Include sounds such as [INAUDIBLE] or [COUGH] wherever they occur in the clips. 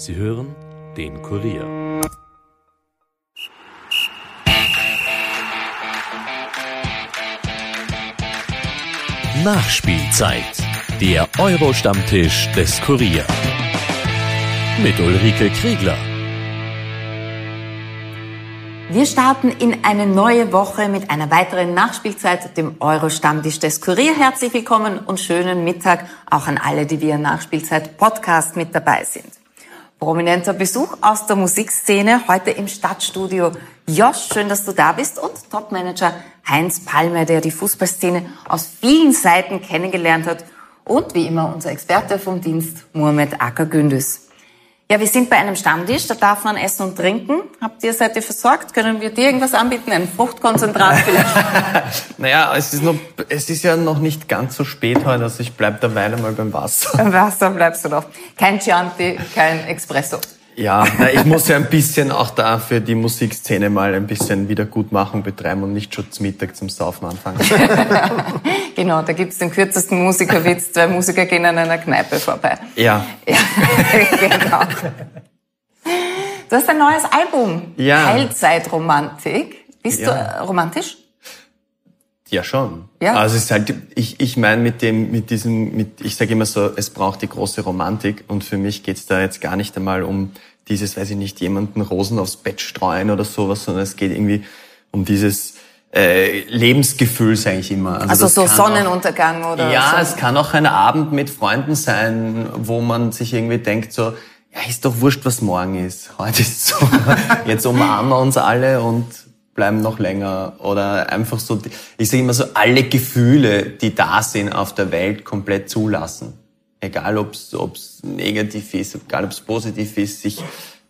Sie hören den Kurier. Nachspielzeit. Der Euro-Stammtisch des Kurier. Mit Ulrike Kriegler. Wir starten in eine neue Woche mit einer weiteren Nachspielzeit, dem Euro-Stammtisch des Kurier. Herzlich willkommen und schönen Mittag auch an alle, die via Nachspielzeit-Podcast mit dabei sind. Prominenter Besuch aus der Musikszene heute im Stadtstudio. Josh, schön, dass du da bist und Topmanager Heinz Palmer, der die Fußballszene aus vielen Seiten kennengelernt hat und wie immer unser Experte vom Dienst Mohamed Acker. Ja, wir sind bei einem Stammtisch, da darf man essen und trinken. Habt ihr, seid ihr versorgt? Können wir dir irgendwas anbieten? Ein Fruchtkonzentrat [LAUGHS] vielleicht? naja, es ist, noch, es ist ja noch nicht ganz so spät heute, also ich bleib derweil mal beim Wasser. Beim Wasser bleibst du noch. Kein Chianti, kein Espresso. Ja, na, ich muss ja ein bisschen auch da für die Musikszene mal ein bisschen Wiedergutmachung betreiben und nicht schon zum Mittag zum Saufen anfangen. [LAUGHS] genau, da gibt's den kürzesten Musikerwitz, zwei Musiker gehen an einer Kneipe vorbei. Ja. [LAUGHS] ja genau. Du hast ein neues Album, ja. Heilzeitromantik. Bist ja. du romantisch? Ja, schon. Ja. Also es ist halt, ich, ich meine mit dem, mit diesem, mit, ich sage immer so, es braucht die große Romantik und für mich geht's da jetzt gar nicht einmal um dieses, weiß ich nicht, jemanden Rosen aufs Bett streuen oder sowas, sondern es geht irgendwie um dieses äh, Lebensgefühl, sage ich immer. Also, also so Sonnenuntergang auch, oder Ja, so. es kann auch ein Abend mit Freunden sein, wo man sich irgendwie denkt so, ja, ist doch wurscht, was morgen ist. Heute ist so, [LAUGHS] jetzt umarmen wir uns alle und bleiben noch länger oder einfach so, ich sage immer so, alle Gefühle, die da sind auf der Welt, komplett zulassen. Egal ob es negativ ist, egal ob es positiv ist, sich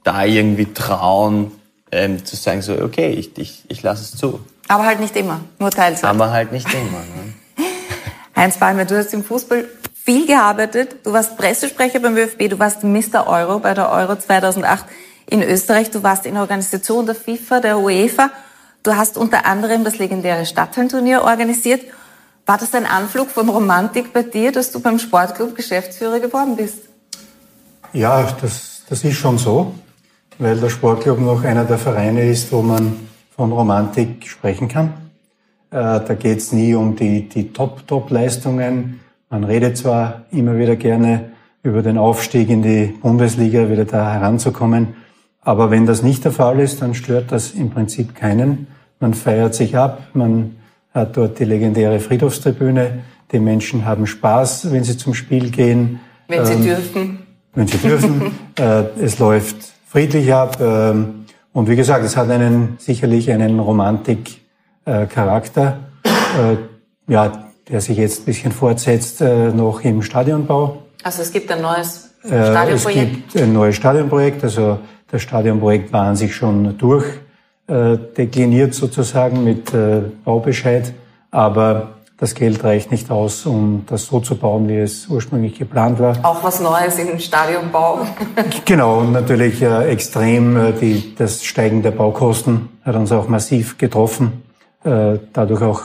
da irgendwie trauen, ähm, zu sagen so, okay, ich, ich, ich lasse es zu. Aber halt nicht immer, nur teilweise. Aber halt nicht immer. Ne? [LAUGHS] Heinz Balmer, du hast im Fußball viel gearbeitet. Du warst Pressesprecher beim ÖFB, du warst Mr. Euro bei der Euro 2008 in Österreich, du warst in der Organisation der FIFA, der UEFA Du hast unter anderem das legendäre Stadthallenturnier organisiert. War das ein Anflug von Romantik bei dir, dass du beim Sportclub Geschäftsführer geworden bist? Ja, das, das ist schon so, weil der Sportclub noch einer der Vereine ist, wo man von Romantik sprechen kann. Äh, da geht es nie um die, die Top-Top-Leistungen. Man redet zwar immer wieder gerne über den Aufstieg in die Bundesliga, wieder da heranzukommen. Aber wenn das nicht der Fall ist, dann stört das im Prinzip keinen. Man feiert sich ab, man hat dort die legendäre Friedhofstribüne. Die Menschen haben Spaß, wenn sie zum Spiel gehen. Wenn sie ähm, dürfen. Wenn sie dürfen. [LAUGHS] äh, es läuft friedlich ab. Ähm, und wie gesagt, es hat einen, sicherlich einen Romantik-Charakter, äh, ja, der sich jetzt ein bisschen fortsetzt, äh, noch im Stadionbau. Also es gibt ein neues Stadionprojekt? es gibt ein neues Stadionprojekt, also das Stadionprojekt war an sich schon durchdekliniert sozusagen mit äh, Baubescheid, aber das Geld reicht nicht aus, um das so zu bauen, wie es ursprünglich geplant war. Auch was Neues im Stadionbau. genau, und natürlich äh, extrem äh, die, das Steigen der Baukosten hat uns auch massiv getroffen. Äh, dadurch auch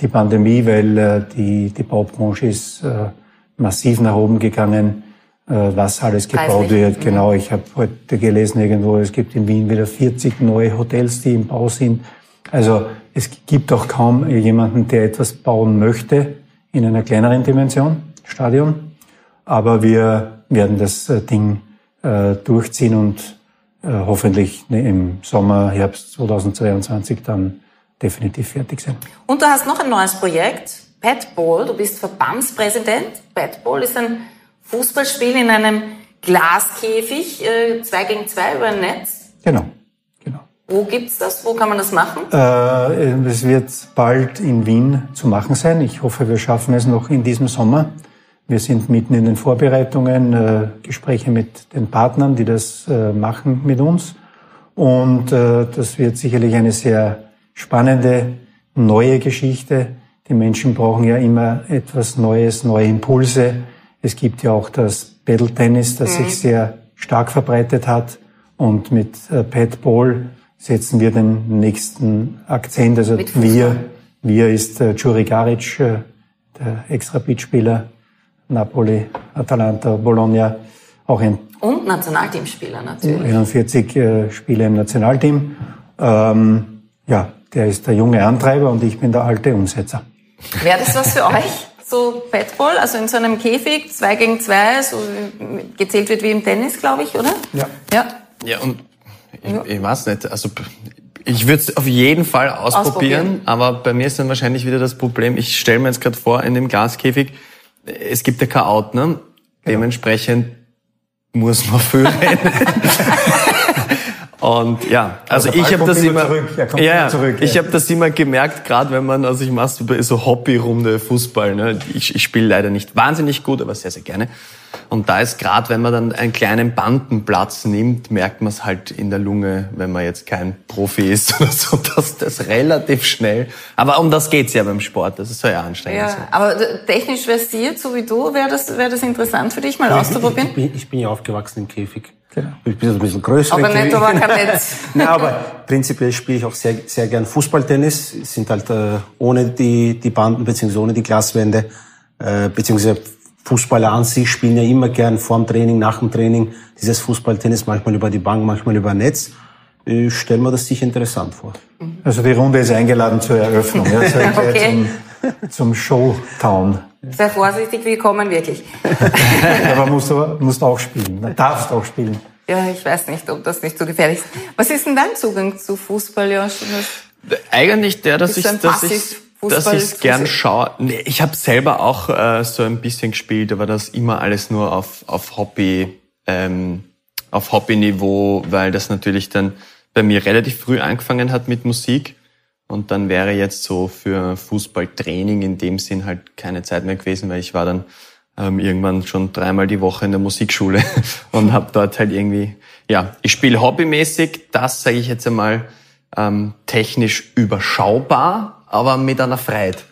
die Pandemie, weil äh, die, die Baubranche ist äh, massiv nach oben gegangen. Äh, was alles gebaut wird. Genau, ich habe heute gelesen irgendwo, es gibt in Wien wieder 40 neue Hotels, die im Bau sind. Also es gibt auch kaum jemanden, der etwas bauen möchte in einer kleineren Dimension, Stadion. Aber wir werden das äh, Ding äh, durchziehen und hoffentlich ne, im Sommer, Herbst 2022 dann definitiv fertig sein. Und du hast noch ein neues Projekt, Pet Ball. Du bist Verbandspräsident. Pet Ball ist ein Fußballspiel in einem Glaskäfig, äh, zwei gegen zwei über ein Netz? Genau. genau. Wo gibt's das? Wo kann man das machen? Äh, es wird bald in Wien zu machen sein. Ich hoffe, wir schaffen es noch in diesem Sommer. Wir sind mitten in den Vorbereitungen, äh, Gespräche mit den Partnern, die das äh, machen mit uns. Und äh, das wird sicherlich eine sehr spannende, neue Geschichte. Die Menschen brauchen ja immer etwas Neues, neue Impulse es gibt ja auch das Battle Tennis, das mhm. sich sehr stark verbreitet hat. Und mit äh, Pat Ball setzen wir den nächsten Akzent. Also wir, wir ist äh, Juri Garic, äh, der Extra-Beat-Spieler, Napoli, Atalanta, Bologna, auch ein Und Nationalteamspieler natürlich. 41 äh, Spiele im Nationalteam. Ähm, ja, der ist der junge Antreiber und ich bin der alte Umsetzer. Wäre das was für [LAUGHS] euch? So Badball, also in so einem Käfig, zwei gegen zwei, so gezählt wird wie im Tennis, glaube ich, oder? Ja. Ja. Ja, und ich, ich weiß nicht, also ich würde es auf jeden Fall ausprobieren, Ausprobieren. aber bei mir ist dann wahrscheinlich wieder das Problem, ich stelle mir jetzt gerade vor, in dem Glaskäfig, es gibt ja kein Out, ne? Dementsprechend muss man [LAUGHS] viel rennen. Und ja, also Aber ich habe das immer zurück, ja, immer zurück, ich ja. habe das immer gemerkt, gerade wenn man, also ich mache so Hobbyrunde Fußball, ne? ich, ich spiele leider nicht wahnsinnig gut, aber sehr, sehr gerne. Und da ist gerade, wenn man dann einen kleinen Bandenplatz nimmt, merkt man es halt in der Lunge, wenn man jetzt kein Profi ist [LAUGHS] oder so, dass das relativ schnell, aber um das geht's ja beim Sport, das ist so ja anstrengend. Ja, aber äh, technisch versiert, so wie du, wäre das, wäre das interessant für dich mal auszuprobieren? Ich bin, ich bin ja aufgewachsen im Käfig. Genau. Ich bin also ein bisschen größer. Aber nicht, aber kein [LAUGHS] Netz. Nein, aber prinzipiell spiele ich auch sehr, sehr gern Fußballtennis. Es Sind halt äh, ohne die, die Banden beziehungsweise ohne die Glaswände äh, beziehungsweise Fußballer an sich spielen ja immer gern vorm Training, nach dem Training dieses Fußballtennis, manchmal über die Bank, manchmal über Netz. Ich stelle mir das sicher interessant vor. Also die Runde ist eingeladen zur Eröffnung. Ja, [LAUGHS] so Okay. zum, zum Showtown. Sehr vorsichtig, willkommen wirklich. [LAUGHS] Aber musst du musst auch spielen. Du darfst auch spielen. Ja, ich weiß nicht, ob das nicht so gefährlich ist. Was ist denn dein Zugang zu Fußball, Josh? Eigentlich der, dass ich dass ich dass ich's gern schaue. Nee, ich habe selber auch äh, so ein bisschen gespielt, aber das immer alles nur auf auf Hobby ähm, auf Hobbyniveau, weil das natürlich dann bei mir relativ früh angefangen hat mit Musik und dann wäre jetzt so für Fußballtraining in dem Sinn halt keine Zeit mehr gewesen, weil ich war dann ähm, irgendwann schon dreimal die Woche in der Musikschule [LAUGHS] und habe dort halt irgendwie, ja, ich spiele hobbymäßig, das sage ich jetzt einmal ähm, technisch überschaubar, aber mit einer Freiheit.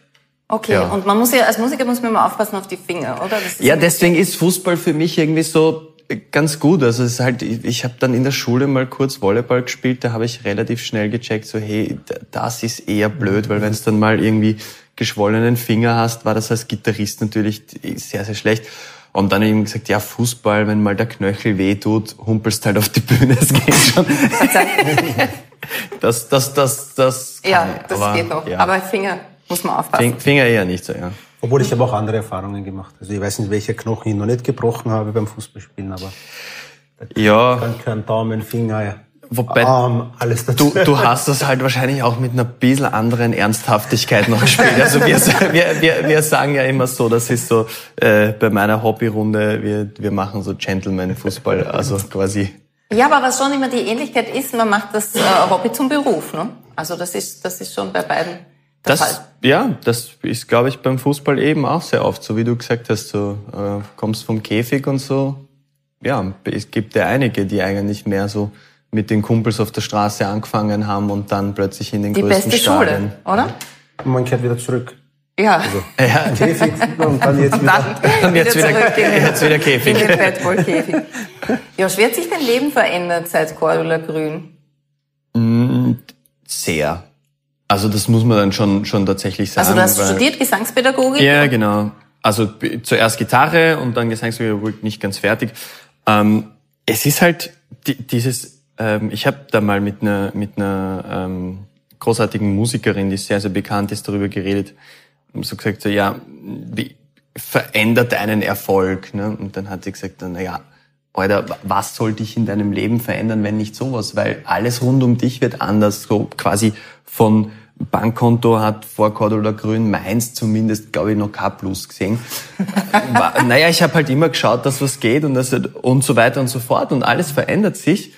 Okay, Ja. und man muss ja, als Musiker muss man immer aufpassen auf die Finger, oder? Ja, deswegen ist Fußball für mich irgendwie so ganz gut. Also es ist halt, ich, ich habe dann in der Schule mal kurz Volleyball gespielt, da habe ich relativ schnell gecheckt, so hey, das ist eher blöd, weil wenn es dann mal irgendwie geschwollenen Finger hast, war das als Gitarrist natürlich sehr, sehr schlecht. Und dann eben gesagt, ja, Fußball, wenn mal der Knöchel weh tut, humpelst halt auf die Bühne, [LAUGHS] es geht schon. [LAUGHS] das, das, das, das kann Ja, das aber, geht noch. ja. Aber Finger muss man aufpassen. Fing- Finger eher nicht so, ja. Obwohl ich habe auch andere Erfahrungen gemacht. Also ich weiß nicht, welche Knochen ich noch nicht gebrochen habe beim Fußballspielen, aber Ja, dann können Daumen, Finger, Wobei- Arm, alles dazu. Du, du hast das halt wahrscheinlich auch mit einer bisschen anderen Ernsthaftigkeit noch gespielt. Also wir, wir, wir, wir sagen ja immer so, das ist so äh, bei meiner Hobbyrunde, wir, wir machen so Gentleman-Fußball, also quasi. Ja, aber was schon immer die Ähnlichkeit ist, man macht das äh, Hobby zum Beruf, ne? Also das ist, das ist schon bei beiden Das, Fall. ja, das ist, glaube ich, beim Fußball eben auch sehr oft, so wie du gesagt hast, so äh, kommst vom Käfig und so. Ja, es gibt ja einige, die eigentlich mehr so mit den Kumpels auf der Straße angefangen haben und dann plötzlich in den Die größten beste Stadien. Schule, oder? Man kehrt wieder zurück. Ja. [LAUGHS] Ja, Käfig und dann jetzt wieder. Dann [LAUGHS] jetzt wieder- jetzt wieder Käfig. In den Badball-Käfig. [LAUGHS] Josh, wie hat sich dein Leben verändert seit Cordula Grün? Sehr. Also das muss man dann schon, schon tatsächlich sagen. Also du hast weil- studiert Gesangspädagogik? Ja, genau. Also zuerst Gitarre und dann Gesangspädagogik nicht ganz fertig. Ähm, es ist halt di dieses, ähm, ich habe da mal mit einer mit einer ähm, großartigen Musikerin, die sehr, sehr bekannt ist, darüber geredet und so gesagt, so ja, wie verändert einen Erfolg? Ne? Und dann hat sie gesagt, na ja, Alter, was soll dich in deinem Leben verändern, wenn nicht sowas? Weil alles rund um dich wird anders, so quasi von Bankkonto hat vor Cordula Grün Mainz zumindest, glaube ich, noch K Plus gesehen. [LAUGHS] Naja, ich habe halt immer geschaut, dass was geht und, das, und so weiter und so fort und alles verändert sich.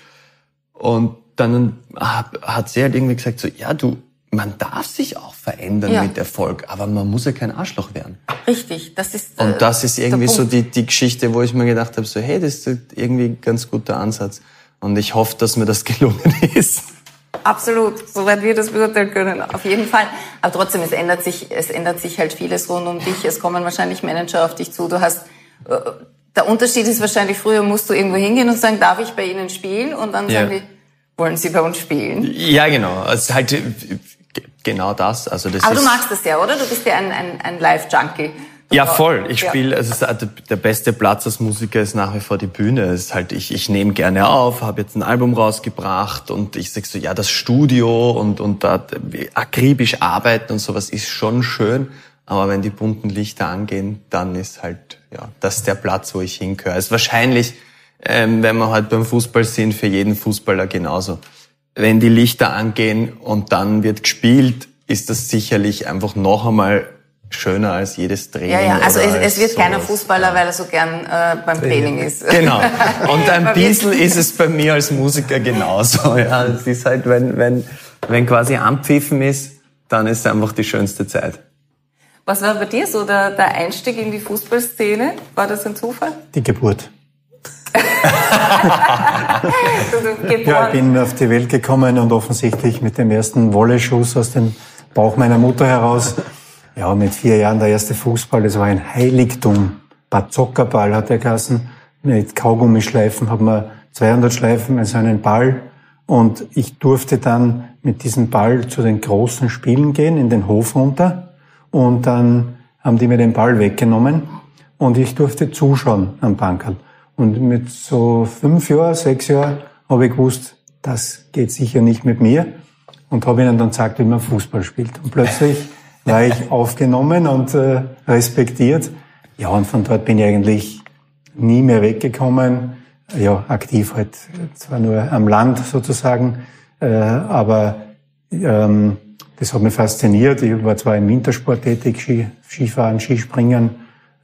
Und dann hat sie halt irgendwie gesagt, so, ja, du, man darf sich auch verändern Ja. mit Erfolg, aber man muss ja kein Arschloch werden. Richtig, das ist. äh, Und das ist irgendwie so die, die Geschichte, wo ich mir gedacht habe, so, hey, das ist irgendwie ein ganz guter Ansatz. Und ich hoffe, dass mir das [LAUGHS] gelungen ist. Absolut, soweit wir das beurteilen können, auf jeden Fall. Aber trotzdem, es ändert sich, es ändert sich halt vieles rund um dich. Es kommen wahrscheinlich Manager auf dich zu. Du hast, äh, der Unterschied ist wahrscheinlich, früher musst du irgendwo hingehen und sagen, darf ich bei Ihnen spielen? Und dann Ja. sagen die, wollen Sie bei uns spielen? Ja, genau. Es ist halt genau das. Also das Aber ist, du magst das ja, oder? Du bist ja ein, ein, ein Live-Junkie. Ja, voll. Ich spiele, also der beste Platz als Musiker ist nach wie vor die Bühne. Es ist halt, ich, ich nehme gerne auf, habe jetzt ein Album rausgebracht und ich sag so, ja, das Studio und, und da akribisch arbeiten und sowas ist schon schön. Aber wenn die bunten Lichter angehen, dann ist halt, ja, das ist der Platz, wo ich hingehöre. Es ist wahrscheinlich, ähm, wenn wir halt beim Fußball sind, für jeden Fußballer genauso. Wenn die Lichter angehen und dann wird gespielt, ist das sicherlich einfach noch einmal schöner als jedes Training. Ja, ja, also es, es wird keiner Fußballer, weil er so gern äh, beim Training ist. [LAUGHS] Genau. [LAUGHS] Und ein bisschen [LAUGHS] ist es bei mir als Musiker genauso. Ja, es ist halt, wenn, wenn, wenn quasi Ampfiffen ist, dann ist es einfach die schönste Zeit. Was war bei dir so der, der Einstieg in die Fußballszene? War das ein Zufall? Die Geburt. Ja, ich bin auf die Welt gekommen und offensichtlich mit dem ersten Wolleschuss aus dem Bauch meiner Mutter heraus ja, mit vier Jahren der erste Fußball, das war ein Heiligtum. Bazooka-Ball hat er geheißen. Mit Kaugummischleifen hat man 200 Schleifen, also einen Ball. Und ich durfte dann mit diesem Ball zu den großen Spielen gehen, in den Hof runter. Und dann haben die mir den Ball weggenommen. Und ich durfte zuschauen am Bankerl. Und mit so fünf Jahren, sechs Jahren habe ich gewusst, das geht sicher nicht mit mir. Und habe ihnen dann gesagt, wie man Fußball spielt. Und plötzlich [LAUGHS] war ich aufgenommen und äh, respektiert. Ja, und von dort bin ich eigentlich nie mehr weggekommen. Ja, aktiv halt zwar nur am Land sozusagen, äh, aber ähm, das hat mich fasziniert. Ich war zwar im Wintersport tätig, Ski, Skifahren, Skispringen,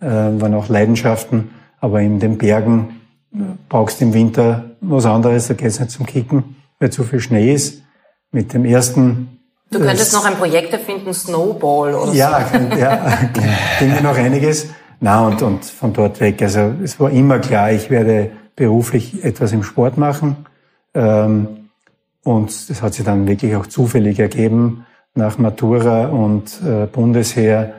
äh, waren auch Leidenschaften, aber in den Bergen äh, brauchst du im Winter was anderes, da geht's nicht zum Kicken, weil zu viel Schnee ist. Mit dem ersten Du könntest noch ein Projekt erfinden, Snowball oder ja, so. Ja, ging [LAUGHS] [LAUGHS] noch einiges. Na und, und von dort weg. Also es war immer klar, ich werde beruflich etwas im Sport machen. Ähm, und das hat sich dann wirklich auch zufällig ergeben. Nach Matura und äh, Bundesheer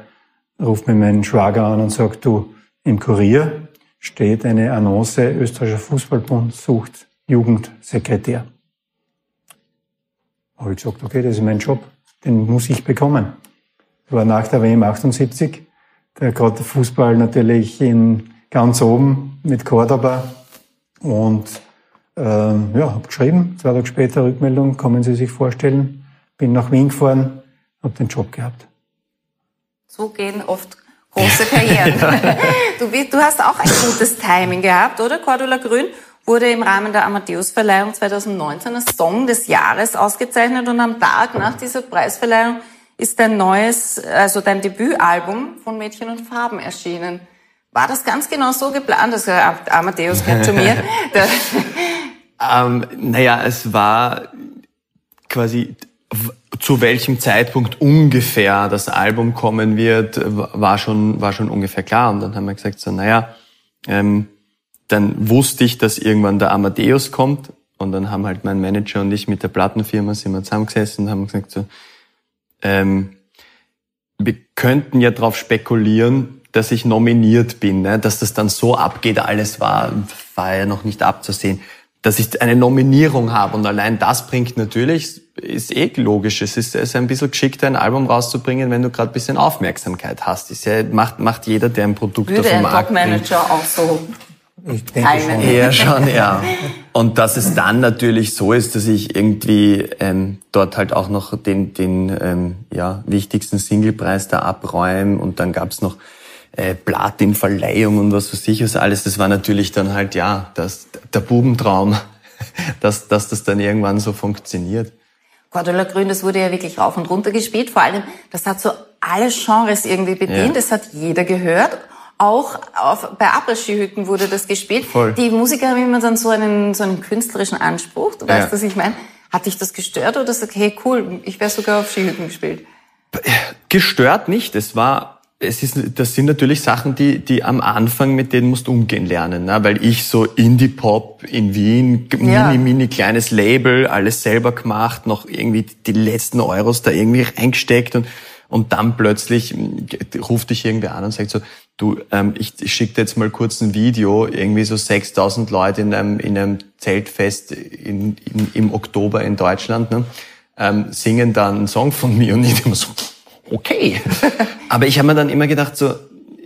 ruft mir mein Schwager an und sagt, du, im Kurier steht eine Annonce, österreichischer Fußballbund sucht Jugendsekretär. Habe ich gesagt, okay, das ist mein Job, den muss ich bekommen. Ich war nach der WM 78, da gerade der Fußball natürlich in ganz oben mit Cordoba und ähm, ja, habe geschrieben, zwei Tage später Rückmeldung, kommen Sie sich vorstellen, bin nach Wien gefahren, habe den Job gehabt. So gehen oft große Karrieren. [LAUGHS] du, du hast auch ein gutes Timing gehabt, oder? Cordula Grün wurde im Rahmen der Amadeus-Verleihung 2019 als Song des Jahres ausgezeichnet und am Tag nach dieser Preisverleihung ist dein neues, also dein Debütalbum von Mädchen und Farben erschienen. War das ganz genau so geplant? Also Amadeus kennt schon mir. [LAUGHS] ähm, naja, es war quasi zu welchem Zeitpunkt ungefähr das Album kommen wird, war schon, war schon ungefähr klar. Und dann haben wir gesagt, so, naja, ähm, dann wusste ich, dass irgendwann der Amadeus kommt. Und dann haben halt mein Manager und ich mit der Plattenfirma sind wir zusammengesessen und haben gesagt so, ähm, wir könnten ja darauf spekulieren, dass ich nominiert bin, ne? dass das dann so abgeht, alles war, war ja noch nicht abzusehen, dass ich eine Nominierung habe und allein das bringt natürlich, ist eh logisch, es ist, es ist ein bisschen geschickter, ein Album rauszubringen, wenn du gerade ein bisschen Aufmerksamkeit hast. Das ja, macht, macht jeder, der ein Produkt Würde auf dem Markt Würde ein Top-Manager auch so ich denke schon. Eher schon, ja. Und dass es dann natürlich so ist, dass ich irgendwie ähm, dort halt auch noch den, den ähm, ja, wichtigsten Singlepreis da abräume und dann gab's noch äh, Platin-Verleihung und was weiß ich was alles. Das war natürlich dann halt, ja, das, der Bubentraum, [LAUGHS] dass, dass das dann irgendwann so funktioniert. Cordula Grün, das wurde ja wirklich rauf und runter gespielt. Vor allem, das hat so alle Genres irgendwie bedient. Ja. Das hat jeder gehört. Auch auf, bei Appelskihütten wurde das gespielt. Voll. Die Musiker haben immer dann so einen, so einen künstlerischen Anspruch. Du weißt, ja. was ich meine. Hat dich das gestört oder sagst, hey, cool, ich wäre sogar auf Skihütten gespielt? Gestört nicht. Es war, es ist, das sind natürlich Sachen, die, die am Anfang mit denen musst umgehen lernen, ne? weil ich so Indie-Pop in Wien, ja. mini, mini kleines Label, alles selber gemacht, noch irgendwie die letzten Euros da irgendwie reingesteckt und und dann plötzlich ruft dich irgendwer an und sagt so, du, ähm, ich, ich schicke dir jetzt mal kurz ein Video, irgendwie so 6000 Leute in einem, in einem Zeltfest in, in, im Oktober in Deutschland, ne, ähm, singen dann einen Song von mir und ich immer so, okay. [LAUGHS] Aber ich habe mir dann immer gedacht so,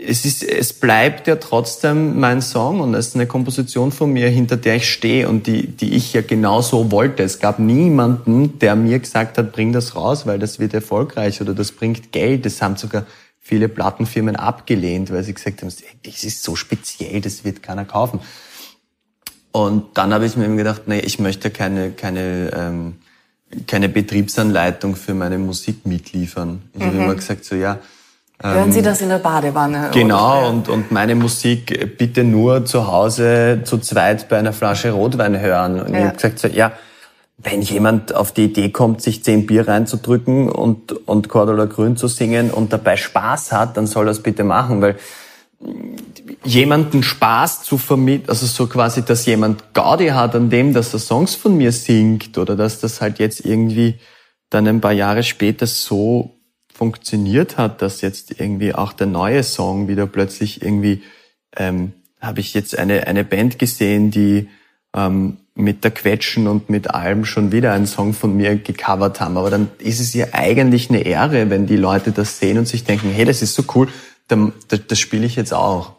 es ist, es bleibt ja trotzdem mein Song und es ist eine Komposition von mir, hinter der ich stehe und die, die ich ja genauso wollte. Es gab niemanden, der mir gesagt hat, bring das raus, weil das wird erfolgreich oder das bringt Geld. Das haben sogar viele Plattenfirmen abgelehnt, weil sie gesagt haben, das ist so speziell, das wird keiner kaufen. Und dann habe ich mir eben gedacht, nee, ich möchte keine, keine, ähm, keine Betriebsanleitung für meine Musik mitliefern. Ich mhm. habe immer gesagt, so ja, Hören Sie ähm, das in der Badewanne? Genau, und, und meine Musik bitte nur zu Hause zu zweit bei einer Flasche Rotwein hören. Und ja. ich habe gesagt, so, ja, wenn jemand auf die Idee kommt, sich zehn Bier reinzudrücken und, und Cordula Grün zu singen und dabei Spaß hat, dann soll er es bitte machen, weil jemanden Spaß zu vermitteln, also so quasi, dass jemand Gaudi hat an dem, dass er Songs von mir singt oder dass das halt jetzt irgendwie dann ein paar Jahre später so funktioniert hat, dass jetzt irgendwie auch der neue Song wieder plötzlich irgendwie, ähm, habe ich jetzt eine, eine Band gesehen, die ähm, mit der Quetschen und mit allem schon wieder einen Song von mir gecovert haben. Aber dann ist es ja eigentlich eine Ehre, wenn die Leute das sehen und sich denken, hey, das ist so cool, das, spiele ich jetzt auch.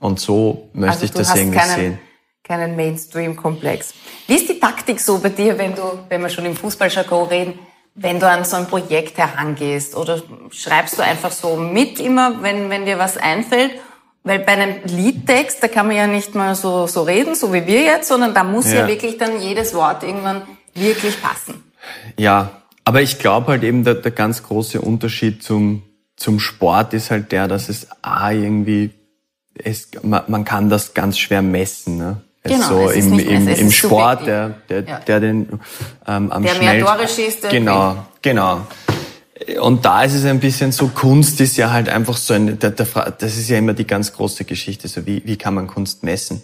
Und so möchte also ich das irgendwie keinen, sehen. Keinen Mainstream-Komplex. Wie ist die Taktik so bei dir, wenn du, wenn wir schon im Fußballjargon reden, wenn du an so ein Projekt herangehst oder schreibst du einfach so mit immer, wenn, wenn dir was einfällt? Weil bei einem Liedtext, da kann man ja nicht mal so, so reden, so wie wir jetzt, sondern da muss ja, ja wirklich dann jedes Wort irgendwann wirklich passen. Ja, aber ich glaube halt eben, der, der ganz große Unterschied zum, zum Sport ist halt der, dass es A irgendwie, es, man, man kann das ganz schwer messen. Ne? Genau, so im, im, im Sport, der, der, ja. der den ähm, am. Der mehr Tore schießt. Der genau, genau. Und da ist es ein bisschen so, Kunst ist ja halt einfach so ein, der, der, das ist ja immer die ganz große Geschichte, so wie, wie kann man Kunst messen?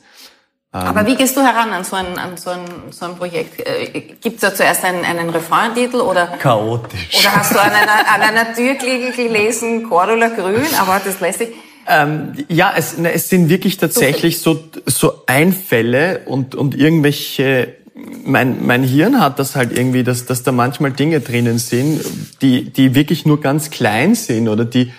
Ähm, Aber wie gehst du heran an so ein, an so ein, so ein Projekt? Äh, Gibt es da zuerst einen, einen Refrain-Titel oder? Chaotisch. Oder hast du an einer, an einer Türklinge gelesen, Cordula Grün, aber das lässt sich... Ähm, ja, es, ne, es sind wirklich tatsächlich so, so Einfälle und, und irgendwelche, mein, mein Hirn hat das halt irgendwie, dass, dass da manchmal Dinge drinnen sind, die, die wirklich nur ganz klein sind oder die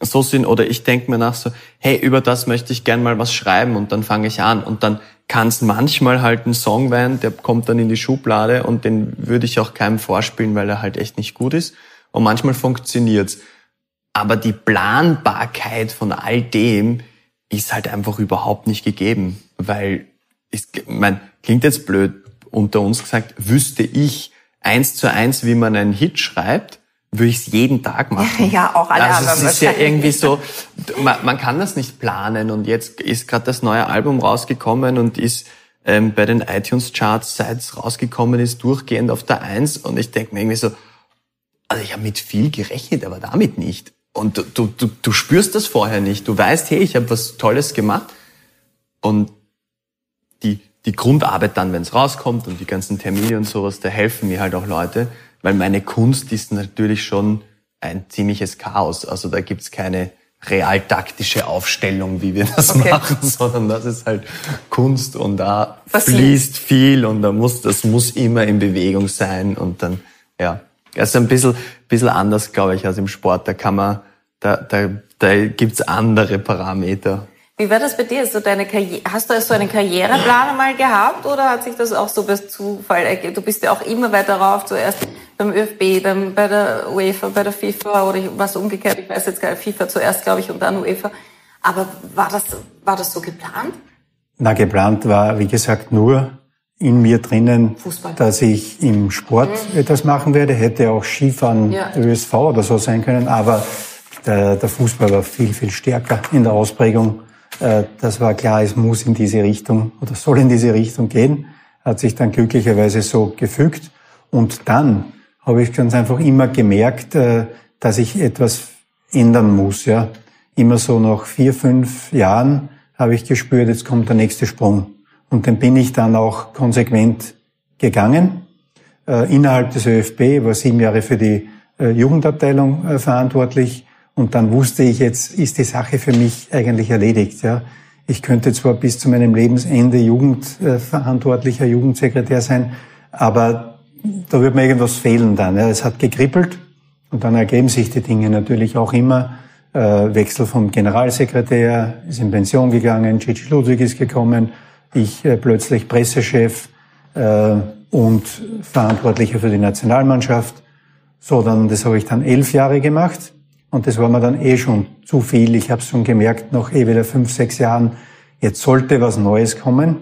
so sind, oder ich denke mir nach so, hey, über das möchte ich gern mal was schreiben und dann fange ich an und dann kann es manchmal halt ein Song werden, der kommt dann in die Schublade und den würde ich auch keinem vorspielen, weil er halt echt nicht gut ist. Und manchmal funktioniert's. Aber die Planbarkeit von all dem ist halt einfach überhaupt nicht gegeben, weil, ich mein, klingt jetzt blöd, unter uns gesagt, wüsste ich eins zu eins, wie man einen Hit schreibt, würde ich es jeden Tag [LAUGHS] machen. Ja, auch alle also es ist ja irgendwie so, man, man kann das nicht planen und jetzt ist gerade das neue Album rausgekommen und ist ähm, bei den iTunes-Charts, seit es rausgekommen ist, durchgehend auf der Eins und ich denke mir irgendwie so, also ich habe mit viel gerechnet, aber damit nicht. Und du, du, du, du spürst das vorher nicht. Du weißt, hey, ich habe was Tolles gemacht. Und die, die Grundarbeit dann, wenn es rauskommt und die ganzen Termine und sowas, da helfen mir halt auch Leute, weil meine Kunst ist natürlich schon ein ziemliches Chaos. Also da gibt's keine realtaktische Aufstellung, wie wir das okay. machen, [LAUGHS] sondern das ist halt Kunst und da Was fließt viel und da muss, das muss immer in Bewegung sein und dann, ja. Also ein bisschen, bisschen anders, glaube ich, als im Sport. Da kann man, da, da, da gibt's andere Parameter. Wie war das bei dir? Also deine Karriere, hast du so einen Karriereplan mal gehabt oder hat sich das auch so bei Zufall ergeben? Du bist ja auch immer weiter rauf, zuerst beim ÖFB, dann bei der UEFA, bei der FIFA oder was umgekehrt, ich weiß jetzt gar nicht, FIFA zuerst, glaube ich, und dann UEFA. Aber war das, war das so geplant? Na, geplant war, wie gesagt, nur in mir drinnen, Fußball. dass ich im Sport mhm. etwas machen werde. Hätte auch Skifahren ja. ÖSV oder so sein können, aber der, der Fußball war viel, viel stärker in der Ausprägung. Äh, das war klar, es muss in diese Richtung oder soll in diese Richtung gehen. Hat sich dann glücklicherweise so gefügt. Und dann habe ich ganz einfach immer gemerkt, äh, dass ich etwas ändern muss. Ja, Immer so nach vier, fünf Jahren habe ich gespürt, jetzt kommt der nächste Sprung. Und den bin ich dann auch konsequent gegangen. Äh, innerhalb des ÖFB war sieben Jahre für die Jugendabteilung verantwortlich. Und dann wusste ich, jetzt ist die Sache für mich eigentlich erledigt. Ja. Ich könnte zwar bis zu meinem Lebensende Jugendverantwortlicher, Jugendsekretär sein, aber da wird mir irgendwas fehlen dann. Ja. Es hat gekribbelt und dann ergeben sich die Dinge natürlich auch immer äh, Wechsel vom Generalsekretär, ist in Pension gegangen, Gigi Ludwig ist gekommen, ich äh, plötzlich Pressechef äh, und Verantwortlicher für die Nationalmannschaft. So, dann das habe ich dann elf Jahre gemacht und das war mir dann eh schon zu viel. Ich habe es schon gemerkt, nach eh wieder fünf, sechs Jahren, jetzt sollte was Neues kommen.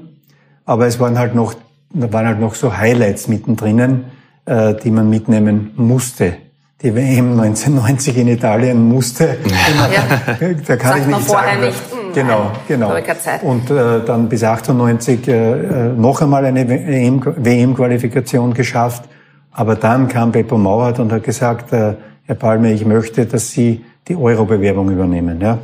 Aber es waren halt noch, da waren halt noch so Highlights mittendrin, äh, die man mitnehmen musste die WM 1990 in Italien musste. [LAUGHS] Ja. da kann Sagt ich nicht sagen. nicht. Hm, genau, genau. Und äh, dann bis 98 äh, äh, noch einmal eine WM-Qualifikation geschafft. Aber dann kam Beppo Mauert und hat gesagt, äh, Herr Palme, ich möchte, dass Sie die Euro-Bewerbung übernehmen. Ja?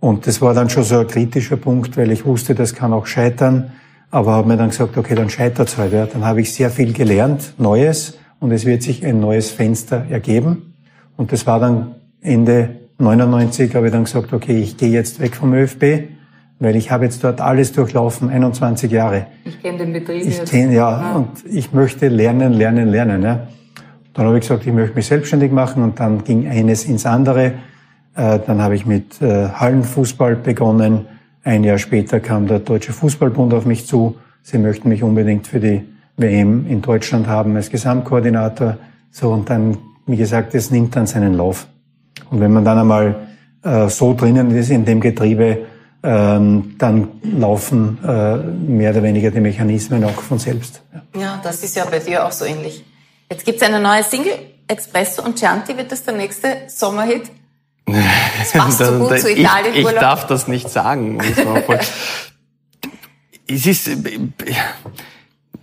Und das war dann schon so ein kritischer Punkt, weil ich wusste, das kann auch scheitern. Aber habe mir dann gesagt, okay, dann scheitert's halt. Ja. Dann habe ich sehr viel gelernt, Neues und es wird sich ein neues Fenster ergeben. Und das war dann Ende 99, habe ich dann gesagt, okay, ich gehe jetzt weg vom ÖFB, weil ich habe jetzt dort alles durchlaufen, 21 Jahre. Ich kenne den Betrieb Ich jetzt. kenne, ja, und ich möchte lernen, lernen, lernen. Ja. Dann habe ich gesagt, ich möchte mich selbstständig machen und dann ging eines ins andere. Äh, Dann habe ich mit äh, Hallenfußball begonnen. Ein Jahr später kam der Deutsche Fußballbund auf mich zu. Sie möchten mich unbedingt für die WM in Deutschland haben als Gesamtkoordinator. So, und dann, wie gesagt, es nimmt dann seinen Lauf. Und wenn man dann einmal äh, so drinnen ist in dem Getriebe, ähm, dann laufen äh, mehr oder weniger die Mechanismen auch von selbst. Ja. Ja, das ist ja bei dir auch so ähnlich. Jetzt gibt's eine neue Single, Espresso und Chianti wird das der nächste Sommerhit. [LAUGHS] Das passt so gut zu ich, Italien. ich darf das nicht sagen. es ist, äh,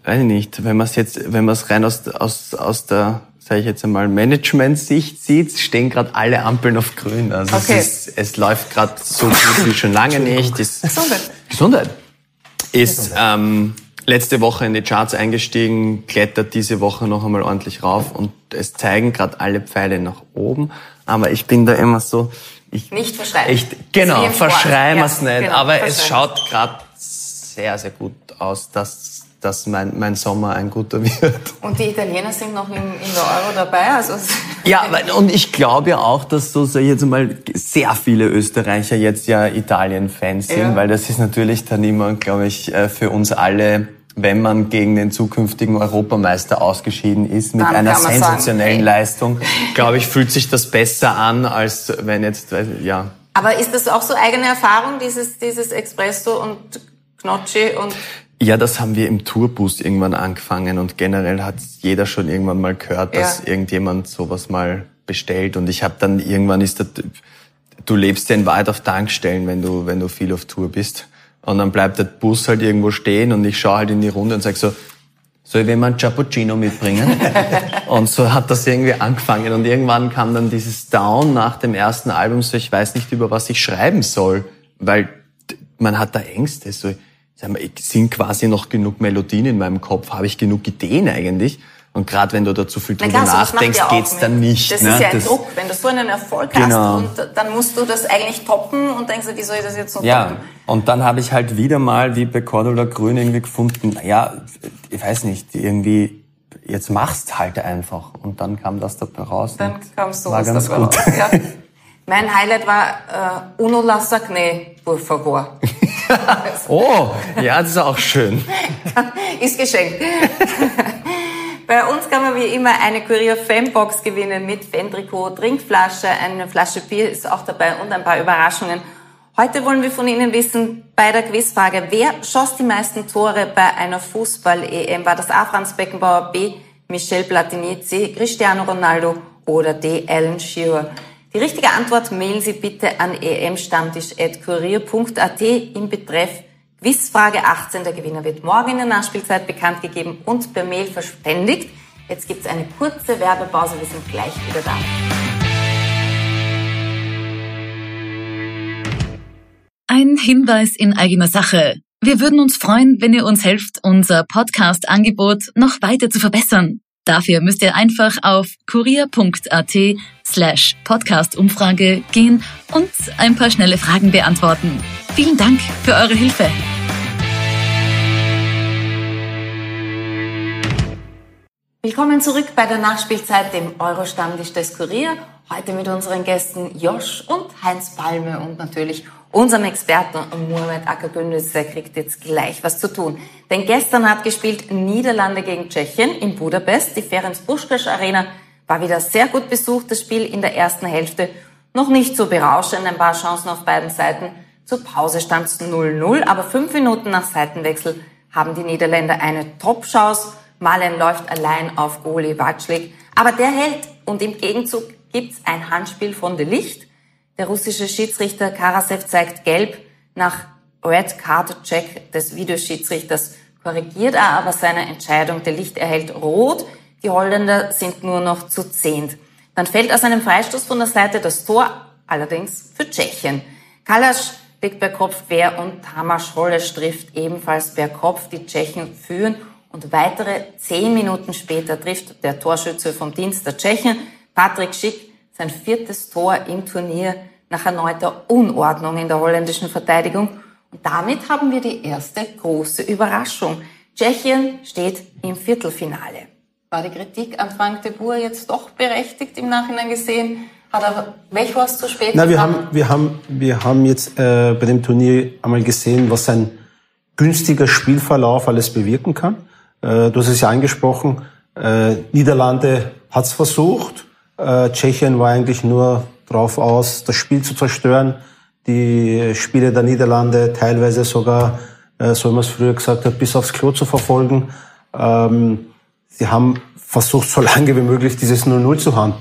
weiß ich nicht, wenn man es jetzt, wenn man es rein aus, aus, aus der, sage ich jetzt einmal, Management-Sicht sieht, stehen gerade alle Ampeln auf grün. Also Okay. es, ist, es läuft gerade so gut wie schon lange nicht. Es, Gesundheit. Gesundheit. Ist ähm, letzte Woche in die Charts eingestiegen, klettert diese Woche noch einmal ordentlich rauf und es zeigen gerade alle Pfeile nach oben. Aber ich bin da immer so, ich, Nicht verschreien. ich, genau, verschreien Ja, wir's nicht. genau, aber es schaut gerade sehr, sehr gut aus, dass, dass mein, mein Sommer ein guter [LAUGHS] wird. Und die Italiener sind noch in, in der Euro dabei. Also Ja, und ich glaube ja auch, dass so, sag ich jetzt mal, sehr viele Österreicher jetzt ja Italien-Fans sind, Ja. weil das ist natürlich dann immer, glaube ich, äh, für uns alle, wenn man gegen den zukünftigen Europameister ausgeschieden ist, mit Dann einer sagen, sensationellen hey. Leistung, [LAUGHS] glaube ich, fühlt sich das besser an, als wenn jetzt, ja. Aber ist das auch so eigene Erfahrung, dieses, dieses Espresso und Gnocchi und Ja, das haben wir im Tourbus irgendwann angefangen und generell hat jeder schon irgendwann mal gehört, dass Ja. irgendjemand sowas mal bestellt und ich habe dann irgendwann ist das, du lebst ja in Wahrheit auf Tankstellen, wenn du wenn du viel auf Tour bist und dann bleibt der Bus halt irgendwo stehen und ich schaue halt in die Runde und sag so soll einen Cappuccino mitbringen? [LAUGHS] und so hat das irgendwie angefangen. Und irgendwann kam dann dieses Down nach dem ersten Album, so ich weiß nicht, über was ich schreiben soll, weil man hat da Ängste. So, sind quasi noch genug Melodien in meinem Kopf? Habe ich genug Ideen eigentlich? Und gerade wenn du da zu viel drüber klar, nachdenkst, ja geht's mit. dann nicht. Das ne? ist ja ein Das- Druck. Wenn du so einen Erfolg Genau. hast, und dann musst du das eigentlich toppen und denkst, wie soll ich das jetzt noch Ja, toppen? und dann habe ich halt wieder mal, wie bei Cordula Grün, irgendwie gefunden, naja, ich weiß nicht, irgendwie, jetzt machst halt einfach. Und dann kam das dabei raus. Dann kam so War was ganz gut. raus. Ja. [LAUGHS] Mein Highlight war äh, Uno la Sagne, por favor. Oh, ja, das ist auch schön. [LAUGHS] Ist geschenkt. [LAUGHS] Bei uns kann man wie immer eine Kurier Fanbox gewinnen mit Fantrikot, Trinkflasche, eine Flasche Bier ist auch dabei und ein paar Überraschungen. Heute wollen wir von Ihnen wissen, bei der Quizfrage, wer schoss die meisten Tore bei einer Fußball-EM? War das A. Franz Beckenbauer, B. Michel Platini, C. Cristiano Ronaldo oder D. Alan Shearer? Die richtige Antwort mailen Sie bitte an emstammtisch.kurier.at im Betreff Quizfrage 18. Der Gewinner wird morgen in der Nachspielzeit bekannt gegeben und per Mail verständigt. Jetzt gibt's eine kurze Werbepause. Wir sind gleich wieder da. Ein Hinweis in eigener Sache. Wir würden uns freuen, wenn ihr uns helft, unser Podcast-Angebot noch weiter zu verbessern. Dafür müsst ihr einfach auf kurier.at slash Podcast-Umfrage gehen und ein paar schnelle Fragen beantworten. Vielen Dank für eure Hilfe. Willkommen zurück bei der Nachspielzeit, dem Euro-Stammtisch des Kurier. Heute mit unseren Gästen Josch und Heinz Palme und natürlich unserem Experten Muhammad Akagündüz, der kriegt jetzt gleich was zu tun. Denn gestern hat gespielt Niederlande gegen Tschechien in Budapest. Die Ferenc Puskás Arena war wieder sehr gut besucht. Das Spiel in der ersten Hälfte noch nicht so berauschend, ein paar Chancen auf beiden Seiten. Zur Pause stand es 0-0, aber fünf Minuten nach Seitenwechsel haben die Niederländer eine Top-Chance. Malen läuft allein auf Goli Watschlik, aber der hält und im Gegenzug gibt's ein Handspiel von De Licht. Der russische Schiedsrichter Karasev zeigt gelb. Nach Red Card Check des Videoschiedsrichters korrigiert er aber seine Entscheidung. De Licht erhält rot. Die Holländer sind nur noch zu zehnt. Dann fällt aus einem Freistoß von der Seite das Tor, allerdings für Tschechien. Kalasch liegt per Kopf quer und Tamas Hollesch trifft ebenfalls per Kopf. Die Tschechen führen und weitere zehn Minuten später trifft der Torschütze vom Dienst der Tschechen, Patrick Schick, sein viertes Tor im Turnier nach erneuter Unordnung in der holländischen Verteidigung. Und damit haben wir die erste große Überraschung. Tschechien steht im Viertelfinale. War die Kritik an Frank de Boer jetzt doch berechtigt im Nachhinein gesehen? Hat er Welchhorst zu spät Na, wir haben, wir haben, wir haben jetzt äh, bei dem Turnier einmal gesehen, was ein günstiger Spielverlauf alles bewirken kann. Äh, du hast es ja angesprochen, äh, Niederlande hat es versucht, äh, Tschechien war eigentlich nur drauf aus, das Spiel zu zerstören. Die Spiele der Niederlande teilweise sogar, äh, so wie man es früher gesagt hat, bis aufs Klo zu verfolgen. Ähm, sie haben versucht, so lange wie möglich dieses 0-0 zu,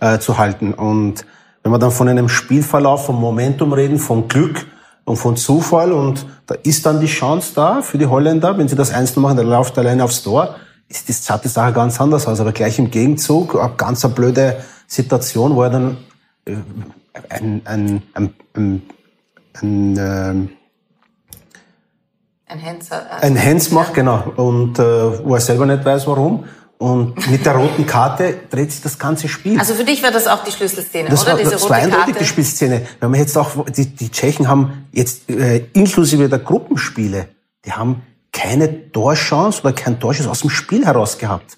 äh, zu halten. Und wenn wir dann von einem Spielverlauf, vom Momentum reden, von Glück und von Zufall und da ist dann die Chance da für die Holländer, wenn sie das Einzel machen, der läuft alleine aufs Tor, ist die zarte Sache ganz anders aus. Aber gleich im Gegenzug, eine ganz eine blöde Situation, wo er dann äh, ein, ein, ein, ein, ein, ähm, ein Hänzer, äh, ein Hens macht, genau, und äh, wo er selber nicht weiß, warum. Und mit der roten Karte dreht sich das ganze Spiel. Also für dich war das auch die Schlüsselszene, das oder? War, Diese das rote war eindeutig Karte. die Spielszene. Wenn man jetzt auch, die, die Tschechen haben jetzt äh, inklusive der Gruppenspiele, die haben keine Torchance oder kein Torschuss aus dem Spiel heraus gehabt.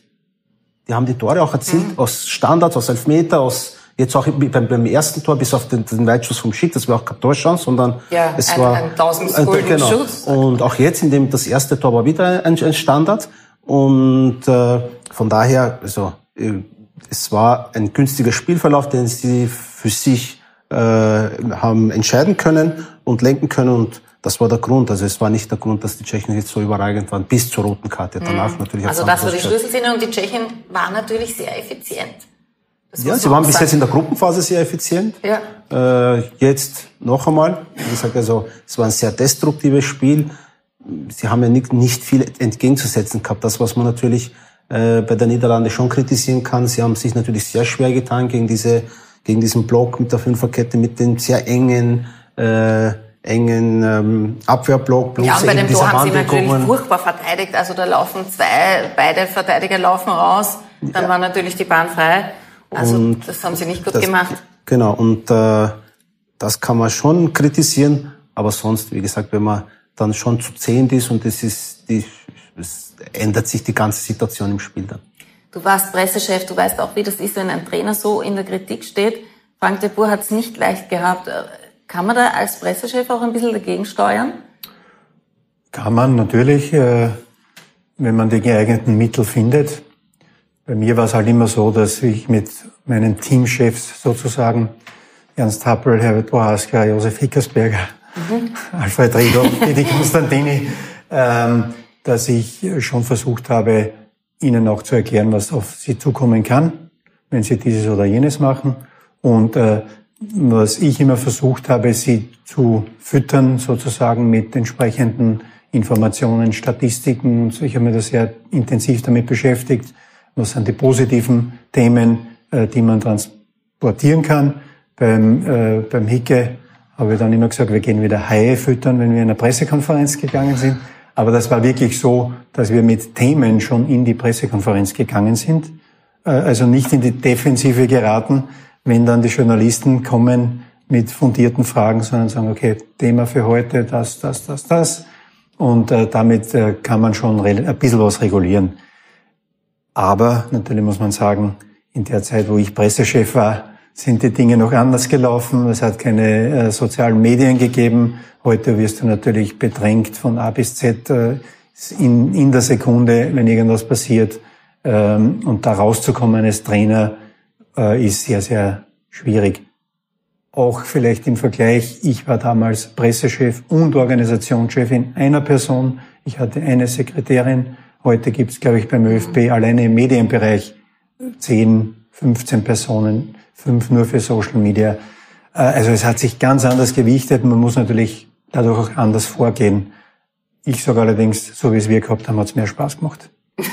Die haben die Tore auch erzielt mhm. aus Standards, aus Elfmeter, aus jetzt auch beim, beim ersten Tor bis auf den, den Weitschuss vom Schick, das war auch keine Torchance, sondern ja, es ein, war ein 1000 äh, genau. Schuss. Und auch jetzt, in dem das erste Tor war wieder ein, ein Standard und äh, von daher, also äh, es war ein günstiger Spielverlauf, den sie für sich äh, haben entscheiden können und lenken können und das war der Grund. Also es war nicht der Grund, dass die Tschechen jetzt so überragend waren, bis zur roten Karte. Danach mhm. natürlich. Also das war die Schlüsselszene und die Tschechen waren natürlich sehr effizient. Das ja, sie waren bis jetzt in der Gruppenphase sehr effizient. Ja. Äh, jetzt noch einmal. Wie gesagt, also es war ein sehr destruktives Spiel. Sie haben ja nicht, nicht viel entgegenzusetzen gehabt. Das, was man natürlich äh, bei der Niederlande schon kritisieren kann. Sie haben sich natürlich sehr schwer getan gegen diese gegen diesen Block mit der Fünferkette, mit den sehr engen äh, engen ähm, Abwehrblock. Plus ja, und bei dem Tor haben sie natürlich furchtbar verteidigt. Also da laufen zwei, beide Verteidiger laufen raus. Dann ja. war natürlich die Bahn frei. Also und das haben sie nicht gut das, gemacht. Genau, und äh, das kann man schon kritisieren. Aber sonst, wie gesagt, wenn man dann schon zu zehn ist und es ist, die, es ändert sich die ganze Situation im Spiel dann. Du warst Pressechef, du weißt auch, wie das ist, wenn ein Trainer so in der Kritik steht. Frank de Boer hat es nicht leicht gehabt. Kann man da als Pressechef auch ein bisschen dagegen steuern? Kann man natürlich, äh, wenn man die geeigneten Mittel findet. Bei mir war es halt immer so, dass ich mit meinen Teamchefs sozusagen, Ernst Happel, Herbert Bohaska, Josef Hickersberger, mhm. Alfred Riedel, Didi Konstantini, ähm, dass ich schon versucht habe, ihnen auch zu erklären, was auf sie zukommen kann, wenn sie dieses oder jenes machen. Und äh, was ich immer versucht habe, sie zu füttern, sozusagen mit entsprechenden Informationen, Statistiken. Ich habe mir da sehr intensiv damit beschäftigt. Was sind die positiven Themen, äh, die man transportieren kann? Beim, äh, beim Hicke habe ich dann immer gesagt, wir gehen wieder Haie füttern, wenn wir in eine Pressekonferenz gegangen sind. Aber das war wirklich so, dass wir mit Themen schon in die Pressekonferenz gegangen sind. Äh, also nicht in die Defensive geraten, wenn dann die Journalisten kommen mit fundierten Fragen, sondern sagen, okay, Thema für heute, das, das, das, das. Und äh, damit äh, kann man schon ein bisschen was regulieren. Aber natürlich muss man sagen, in der Zeit, wo ich Pressechef war, sind die Dinge noch anders gelaufen. Es hat keine äh, sozialen Medien gegeben. Heute wirst du natürlich bedrängt von A bis Z äh, in, in der Sekunde, wenn irgendwas passiert. Ähm, und da rauszukommen als Trainer äh, ist sehr, sehr schwierig. Auch vielleicht im Vergleich, ich war damals Pressechef und Organisationschef in einer Person. Ich hatte eine Sekretärin. Heute gibt es, glaube ich, beim ÖFB alleine im Medienbereich 10, 15 Personen, fünf nur für Social Media. Äh, also es hat sich ganz anders gewichtet. Man muss natürlich dadurch auch anders vorgehen. Ich sage allerdings, so wie es wir gehabt haben, hat es mehr Spaß gemacht. [LAUGHS]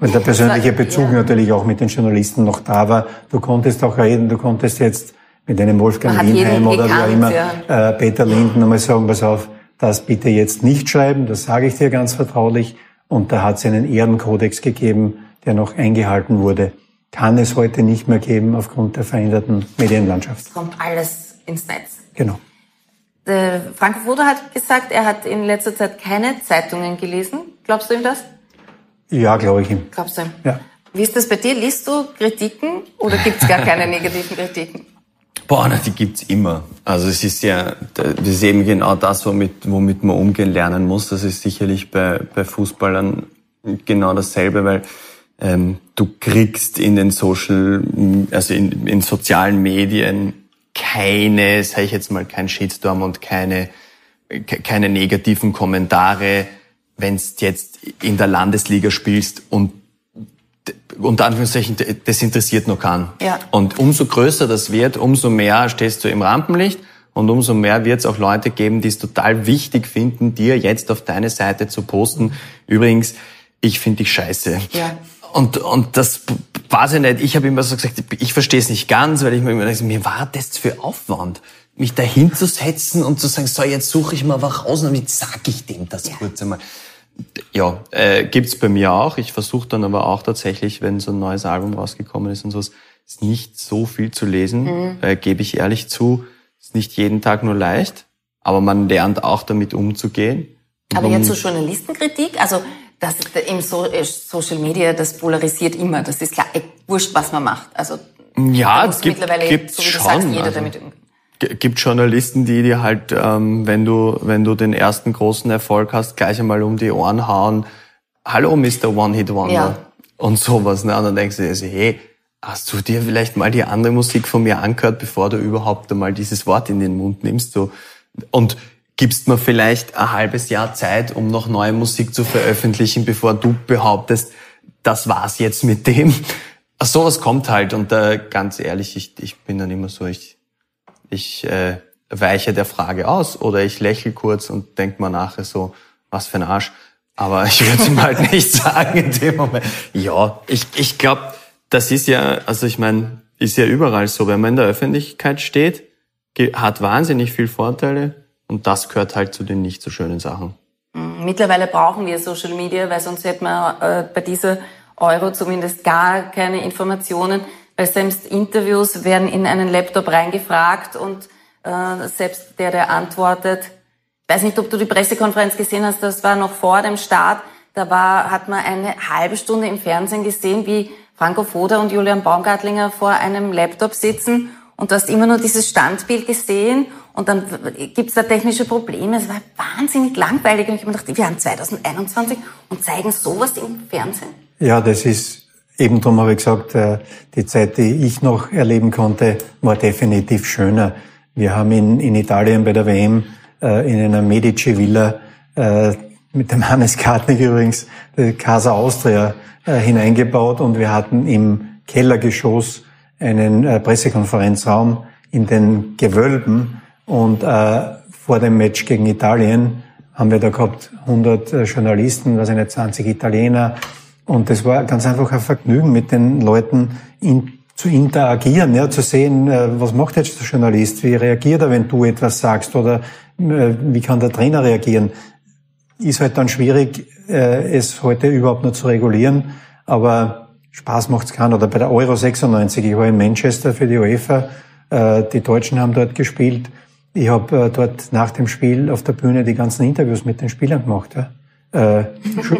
Weil der persönliche Bezug ja. natürlich auch mit den Journalisten noch da war. Du konntest auch reden, du konntest jetzt mit einem Wolfgang Lienheim oder wie auch immer, ja. äh, Peter Linden einmal sagen, pass auf, das bitte jetzt nicht schreiben, das sage ich dir ganz vertraulich. Und da hat es einen Ehrenkodex gegeben, der noch eingehalten wurde kann es heute nicht mehr geben aufgrund der veränderten Medienlandschaft. Es kommt alles ins Netz. Genau. Der Frank Foda hat gesagt, er hat in letzter Zeit keine Zeitungen gelesen. Glaubst du ihm das? Ja, glaube ich ihm. Glaubst du ihm? Ja. Wie ist das bei dir? Liest du Kritiken oder gibt es gar keine negativen Kritiken? [LAUGHS] Boah, na, die gibt's immer. Also es ist ja, das ist eben genau das, womit, womit man umgehen lernen muss. Das ist sicherlich bei, bei Fußballern genau dasselbe, weil ähm, du kriegst in den Social, also in, in sozialen Medien keine, sage ich jetzt mal, kein Shitstorm und keine, keine negativen Kommentare, wenn du jetzt in der Landesliga spielst und unter Anführungszeichen, das interessiert noch keinen. Ja. Und umso größer das wird, umso mehr stehst du im Rampenlicht und umso mehr wird es auch Leute geben, die es total wichtig finden, dir jetzt auf deine Seite zu posten. Übrigens, ich finde dich scheiße. Ja. Und, und das weiß ich nicht. Ich habe immer so gesagt, ich verstehe es nicht ganz, weil ich mir immer denke, mir war das für Aufwand, mich da hinzusetzen und zu sagen, so, jetzt suche ich mal was raus und damit sage ich dem das ja. kurz einmal. Ja, äh, gibt's bei mir auch. Ich versuche dann aber auch tatsächlich, wenn so ein neues Album rausgekommen ist und sowas, ist nicht so viel zu lesen, mhm. äh, gebe ich ehrlich zu. Ist nicht jeden Tag nur leicht, aber man lernt auch damit umzugehen. Aber jetzt zur Journalistenkritik, also das im so äh, Social Media, das polarisiert immer. Das ist klar, ey, wurscht, was man macht. Also ja, es gibt, mittlerweile, gibt so wie schon, sagst, jeder also, damit. Gibt Journalisten, die dir halt, ähm, wenn du wenn du den ersten großen Erfolg hast, gleich einmal um die Ohren hauen. Hallo, Mr. One Hit Wonder ja. und sowas. Ne? Und dann denkst du dir, hey, hast du dir vielleicht mal die andere Musik von mir angehört, bevor du überhaupt einmal dieses Wort in den Mund nimmst? So. Und gibst mir vielleicht ein halbes Jahr Zeit, um noch neue Musik zu veröffentlichen, bevor du behauptest, das war's jetzt mit dem. Sowas kommt halt und äh, ganz ehrlich, ich, ich bin dann immer so, ich, ich äh, weiche der Frage aus oder ich lächle kurz und denk mal nachher so, was für ein Arsch. Aber ich würde ihm halt nicht [LAUGHS] sagen in dem Moment. Ja, ich, ich glaube, das ist ja, also ich meine, ist ja überall so, wenn man in der Öffentlichkeit steht, hat wahnsinnig viel Vorteile, und das gehört halt zu den nicht so schönen Sachen. Mhm. Mittlerweile brauchen wir Social Media, weil sonst hätten wir äh, bei dieser Euro zumindest gar keine Informationen, weil selbst Interviews werden in einen Laptop reingefragt und äh, selbst der, der antwortet, weiß nicht, ob du die Pressekonferenz gesehen hast, das war noch vor dem Start, da war, hat man eine halbe Stunde im Fernsehen gesehen, wie Franco Foda und Julian Baumgartlinger vor einem Laptop sitzen und du hast immer nur dieses Standbild gesehen und dann gibt's da technische Probleme. Es war wahnsinnig langweilig und ich habe mir gedacht, wir haben 2021 und zeigen sowas im Fernsehen. Ja, das ist eben darum habe ich gesagt, äh, die Zeit, die ich noch erleben konnte, war definitiv schöner. Wir haben in, in Italien bei der WM äh, in einer Medici-Villa äh, mit dem Hannes Kartnick übrigens, Casa Austria, hineingebaut und wir hatten im Kellergeschoss einen Pressekonferenzraum in den Gewölben und äh, vor dem Match gegen Italien haben wir da gehabt 100 äh, Journalisten, was eine 20 Italiener und das war ganz einfach ein Vergnügen mit den Leuten in, zu interagieren, ja, zu sehen, äh, was macht jetzt der Journalist, wie reagiert er, wenn du etwas sagst oder äh, wie kann der Trainer reagieren. Ist halt dann schwierig, äh, es heute überhaupt nur zu regulieren, aber Spaß macht's keinen. Oder bei der Euro 96, ich war in Manchester für die UEFA, äh, die Deutschen haben dort gespielt. Ich habe äh, dort nach dem Spiel auf der Bühne die ganzen Interviews mit den Spielern gemacht. Äh,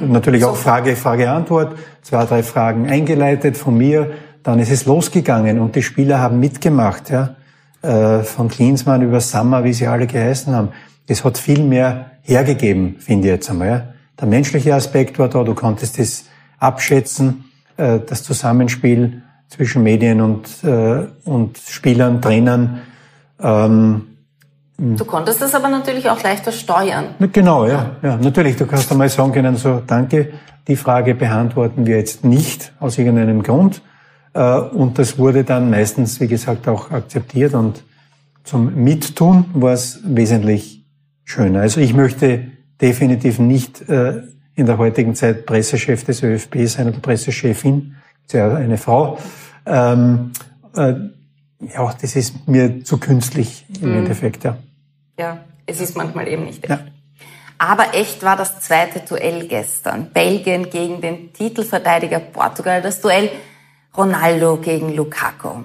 natürlich auch [LAUGHS] Frage, Frage, Antwort, zwei, drei Fragen eingeleitet von mir, dann ist es losgegangen und die Spieler haben mitgemacht, ja. Äh, von Klinsmann über Sammer, wie sie alle geheißen haben. Das hat viel mehr hergegeben, finde ich jetzt einmal. Ja. Der menschliche Aspekt war da, du konntest es abschätzen, äh, das Zusammenspiel zwischen Medien und, äh, und Spielern, Trainern. Ähm, Du konntest das aber natürlich auch leichter steuern. Genau, ja, ja. Natürlich, du kannst einmal sagen können, so, danke, die Frage beantworten wir jetzt nicht aus irgendeinem Grund. Äh, und das wurde dann meistens, wie gesagt, auch akzeptiert und zum Mittun war es wesentlich schöner. Also ich möchte definitiv nicht äh, in der heutigen Zeit Pressechef des ÖFB sein oder Pressechefin, ja eine Frau. Ähm, äh, ja, das ist mir zu künstlich im mhm. Endeffekt, ja. Ja, es ist manchmal eben nicht echt. Ja. Aber echt war das zweite Duell gestern. Belgien gegen den Titelverteidiger Portugal. Das Duell Ronaldo gegen Lukaku.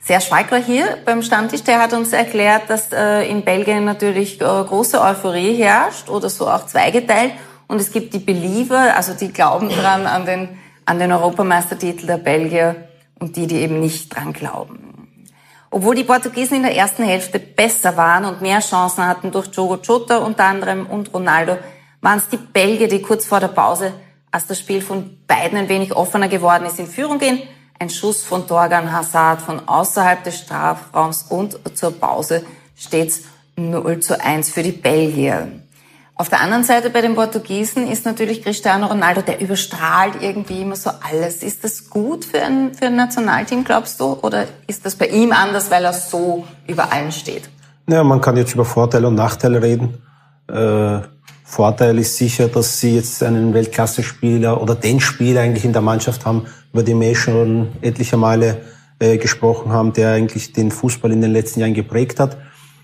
Serge Schweigler hier beim Stammtisch, der hat uns erklärt, dass äh, in Belgien natürlich äh, große Euphorie herrscht oder so auch zweigeteilt. Und es gibt die Believer, also die glauben dran an den, an den Europameistertitel der Belgier und die, die eben nicht dran glauben. Obwohl die Portugiesen in der ersten Hälfte besser waren und mehr Chancen hatten durch Jogo Jota unter anderem und Ronaldo, waren es die Belgier, die kurz vor der Pause, als das Spiel von beiden ein wenig offener geworden ist, in Führung gehen. Ein Schuss von Torgan Hazard von außerhalb des Strafraums und zur Pause steht's 0 zu 1 für die Belgier. Auf der anderen Seite bei den Portugiesen ist natürlich Cristiano Ronaldo, der überstrahlt irgendwie immer so alles. Ist das gut für ein, für ein Nationalteam, glaubst du? Oder ist das bei ihm anders, weil er so über allen steht? Ja, man kann jetzt über Vorteile und Nachteile reden. Äh, Vorteil ist sicher, dass sie jetzt einen Weltklasse-Spieler oder den Spieler eigentlich in der Mannschaft haben, über den wir schon etliche Male äh, gesprochen haben, der eigentlich den Fußball in den letzten Jahren geprägt hat.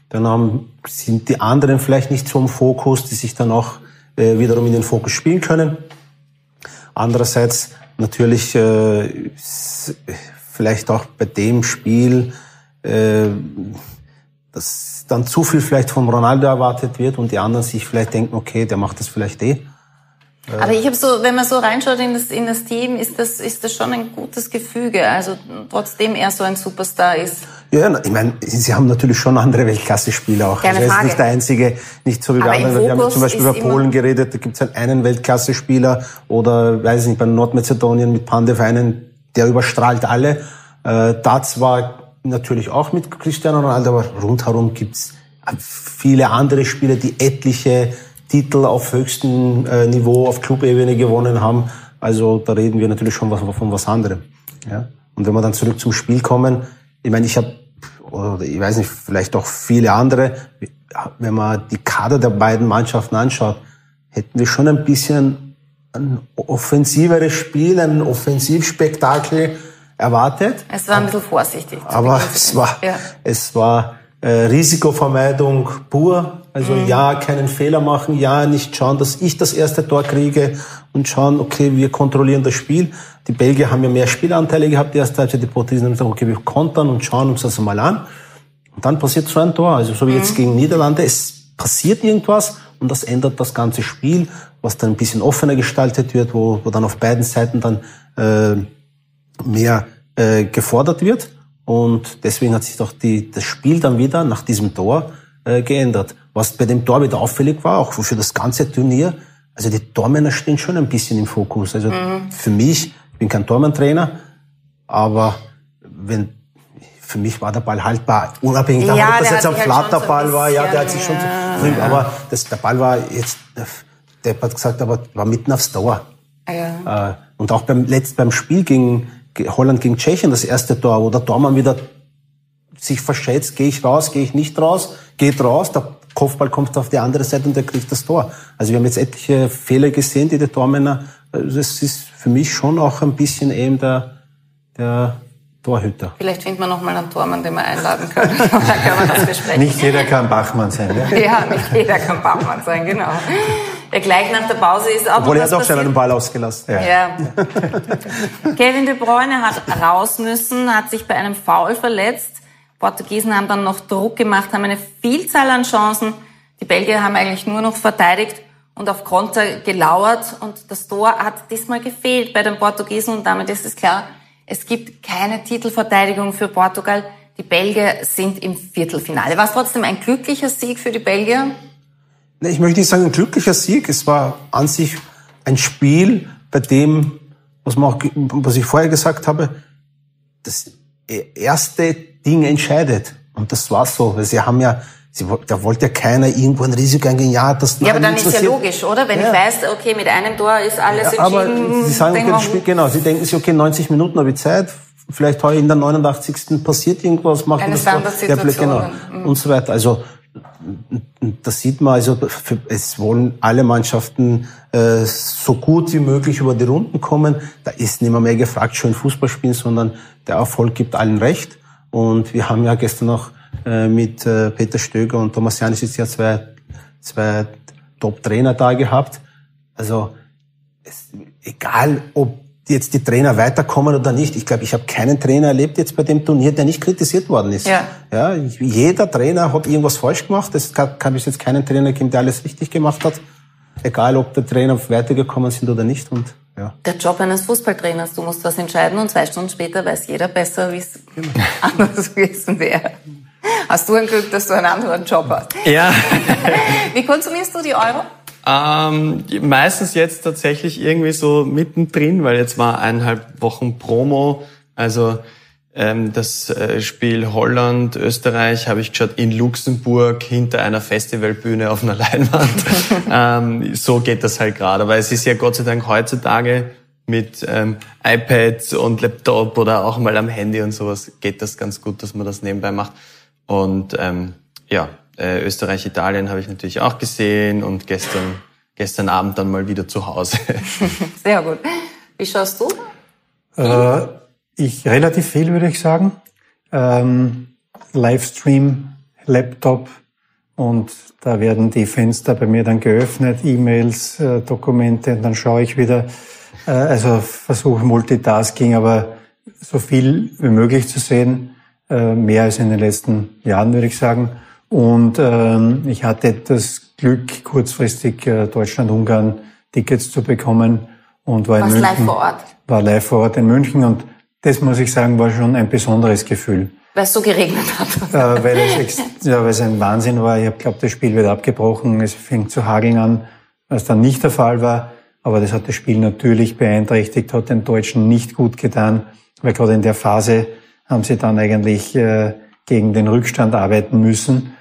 Dann haben, sind die anderen vielleicht nicht so im Fokus, die sich dann auch äh, wiederum in den Fokus spielen können. Andererseits natürlich äh, vielleicht auch bei dem Spiel, äh, dass dann zu viel vielleicht von Ronaldo erwartet wird und die anderen sich vielleicht denken, okay, der macht das vielleicht eh. Aber ich habe so, wenn man so reinschaut in das, in das Team, ist das, ist das schon ein gutes Gefüge. Also trotzdem er so ein Superstar ist. Ja, ich meine, sie haben natürlich schon andere Weltklasse-Spieler auch. Keine also er ist nicht der einzige, nicht so wie bei anderen. Wir haben zum Beispiel über Polen geredet, da gibt es halt einen Weltklasse-Spieler oder, weiß ich nicht, bei Nordmazedonien mit Pandev einen, der überstrahlt alle. Äh, das war natürlich auch mit Cristiano Ronaldo, aber rundherum gibt's viele andere Spieler, die etliche Titel auf höchstem äh, Niveau, auf Clubebene gewonnen haben. Also da reden wir natürlich schon was, von was anderem. Ja? Und wenn wir dann zurück zum Spiel kommen, ich meine, ich habe, oder ich weiß nicht, vielleicht auch viele andere, wenn man die Kader der beiden Mannschaften anschaut, hätten wir schon ein bisschen ein offensiveres Spiel, ein Offensivspektakel erwartet. Es war ein bisschen vorsichtig. Aber es war, ja. es war äh, Risikovermeidung pur. Also mhm. ja, keinen Fehler machen, ja, nicht schauen, dass ich das erste Tor kriege und schauen, okay, wir kontrollieren das Spiel. Die Belgier haben ja mehr Spielanteile gehabt, die erste Halbzeit, die Portugiesen haben gesagt, okay, wir kontern und schauen uns das mal an. Und dann passiert so ein Tor. Also so wie mhm. jetzt gegen Niederlande, es passiert irgendwas und das ändert das ganze Spiel, was dann ein bisschen offener gestaltet wird, wo, wo dann auf beiden Seiten dann äh, mehr äh, gefordert wird. Und deswegen hat sich doch die, das Spiel dann wieder nach diesem Tor äh, geändert. Was bei dem Tor wieder auffällig war, auch für das ganze Turnier, also die Tormänner stehen schon ein bisschen im Fokus. Also mhm. für mich, ich bin kein Tormann-Trainer, aber wenn für mich war der Ball haltbar, unabhängig davon, ja, ob das jetzt ein halt Flatterball so war, ja, der hat sich schon ja, so, aber das, der Ball war jetzt, der hat gesagt, aber war mitten aufs Tor. Ja. Äh, und auch beim letzten, beim Spiel gegen Holland gegen Tschechien, das erste Tor, wo der Tormann wieder sich verschätzt, gehe ich raus, gehe ich nicht raus, geht raus, der Kopfball kommt auf die andere Seite und der kriegt das Tor. Also wir haben jetzt etliche Fehler gesehen, die die Tormänner, also das ist für mich schon auch ein bisschen eben der, der Torhüter. Vielleicht findet man noch mal einen Tormann, den wir einladen können. Dann [LAUGHS] können wir das besprechen. Nicht jeder kann Bachmann sein, ja? Ja, nicht jeder kann Bachmann sein, genau. Ja, gleich nach der Pause ist auch Obwohl er hat auch schon einen Ball ausgelassen. Ja. ja. [LAUGHS] Kevin De Bruyne hat raus müssen, hat sich bei einem Foul verletzt. Portugiesen haben dann noch Druck gemacht, haben eine Vielzahl an Chancen. Die Belgier haben eigentlich nur noch verteidigt und auf Konter gelauert und das Tor hat diesmal gefehlt bei den Portugiesen und damit ist es klar, Es gibt keine Titelverteidigung für Portugal. Die Belgier sind im Viertelfinale. War es trotzdem ein glücklicher Sieg für die Belgier? Ich möchte nicht sagen ein glücklicher Sieg. Es war an sich ein Spiel, bei dem, was, man auch, was ich vorher gesagt habe, das erste Ding entscheidet. Und das war so. Weil sie haben ja, sie, da wollte ja keiner irgendwo ein Risiko eingehen. Ja, das Ja, aber dann ist ja logisch, oder? Wenn ja. ich weiß, okay, mit einem Tor ist alles ja, aber entschieden. Sie sagen, okay, Spiel, genau, sie denken sich, okay, 90 Minuten habe ich Zeit. Vielleicht heute in der 89. passiert irgendwas, machen Eine das. Ja, genau. Mhm. Und so weiter. Also, das sieht man, also es wollen alle Mannschaften äh, so gut wie möglich über die Runden kommen. Da ist nicht mehr, mehr gefragt, schön Fußball spielen, sondern der Erfolg gibt allen recht. Und wir haben ja gestern noch äh, mit äh, Peter Stöger und Thomas Janis jetzt ja zwei, zwei Top-Trainer da gehabt. Also es, egal, ob jetzt die Trainer weiterkommen oder nicht. Ich glaube, ich habe keinen Trainer erlebt jetzt bei dem Turnier, der nicht kritisiert worden ist. Ja. Ja, jeder Trainer hat irgendwas falsch gemacht. Es kann, kann bis jetzt keinen Trainer geben, der alles richtig gemacht hat. Egal, ob der Trainer weitergekommen sind oder nicht. Und, ja. Der Job eines Fußballtrainers, du musst was entscheiden und zwei Stunden später weiß jeder besser, wie es genau. [LAUGHS] anders gewesen wäre. Hast du ein Glück, dass du einen anderen Job hast? Ja. [LAUGHS] wie konsumierst du die Euro? Ähm, meistens jetzt tatsächlich irgendwie so mittendrin, weil jetzt war eineinhalb Wochen Promo. Also ähm, das äh, Spiel Holland, Österreich habe ich geschaut in Luxemburg hinter einer Festivalbühne auf einer [LAUGHS] Leinwand. ähm, so geht das halt gerade. Aber es ist ja Gott sei Dank heutzutage mit ähm, iPad und Laptop oder auch mal am Handy und sowas geht das ganz gut, dass man das nebenbei macht. Und ähm, ja, äh, Österreich, Italien habe ich natürlich auch gesehen und gestern, gestern Abend dann mal wieder zu Hause. [LAUGHS] Sehr gut. Wie schaust du? Äh, ich relativ viel, würde ich sagen. Ähm, Livestream, Laptop und da werden die Fenster bei mir dann geöffnet, E-Mails, äh, Dokumente und dann schaue ich wieder. Äh, also versuche Multitasking, aber so viel wie möglich zu sehen, äh, mehr als in den letzten Jahren, würde ich sagen. Und ähm, ich hatte das Glück, kurzfristig äh, Deutschland-Ungarn Tickets zu bekommen und war in München. live vor Ort? War live vor Ort in München und das muss ich sagen, war schon ein besonderes Gefühl. Weil es so geregnet hat. [LAUGHS] Äh, weil, es ja, weil es ein Wahnsinn war. Ich habe glaubt, das Spiel wird abgebrochen. Es fängt zu hageln an, was dann nicht der Fall war. Aber das hat das Spiel natürlich beeinträchtigt, hat den Deutschen nicht gut getan, weil gerade in der Phase haben sie dann eigentlich äh, gegen den Rückstand arbeiten müssen.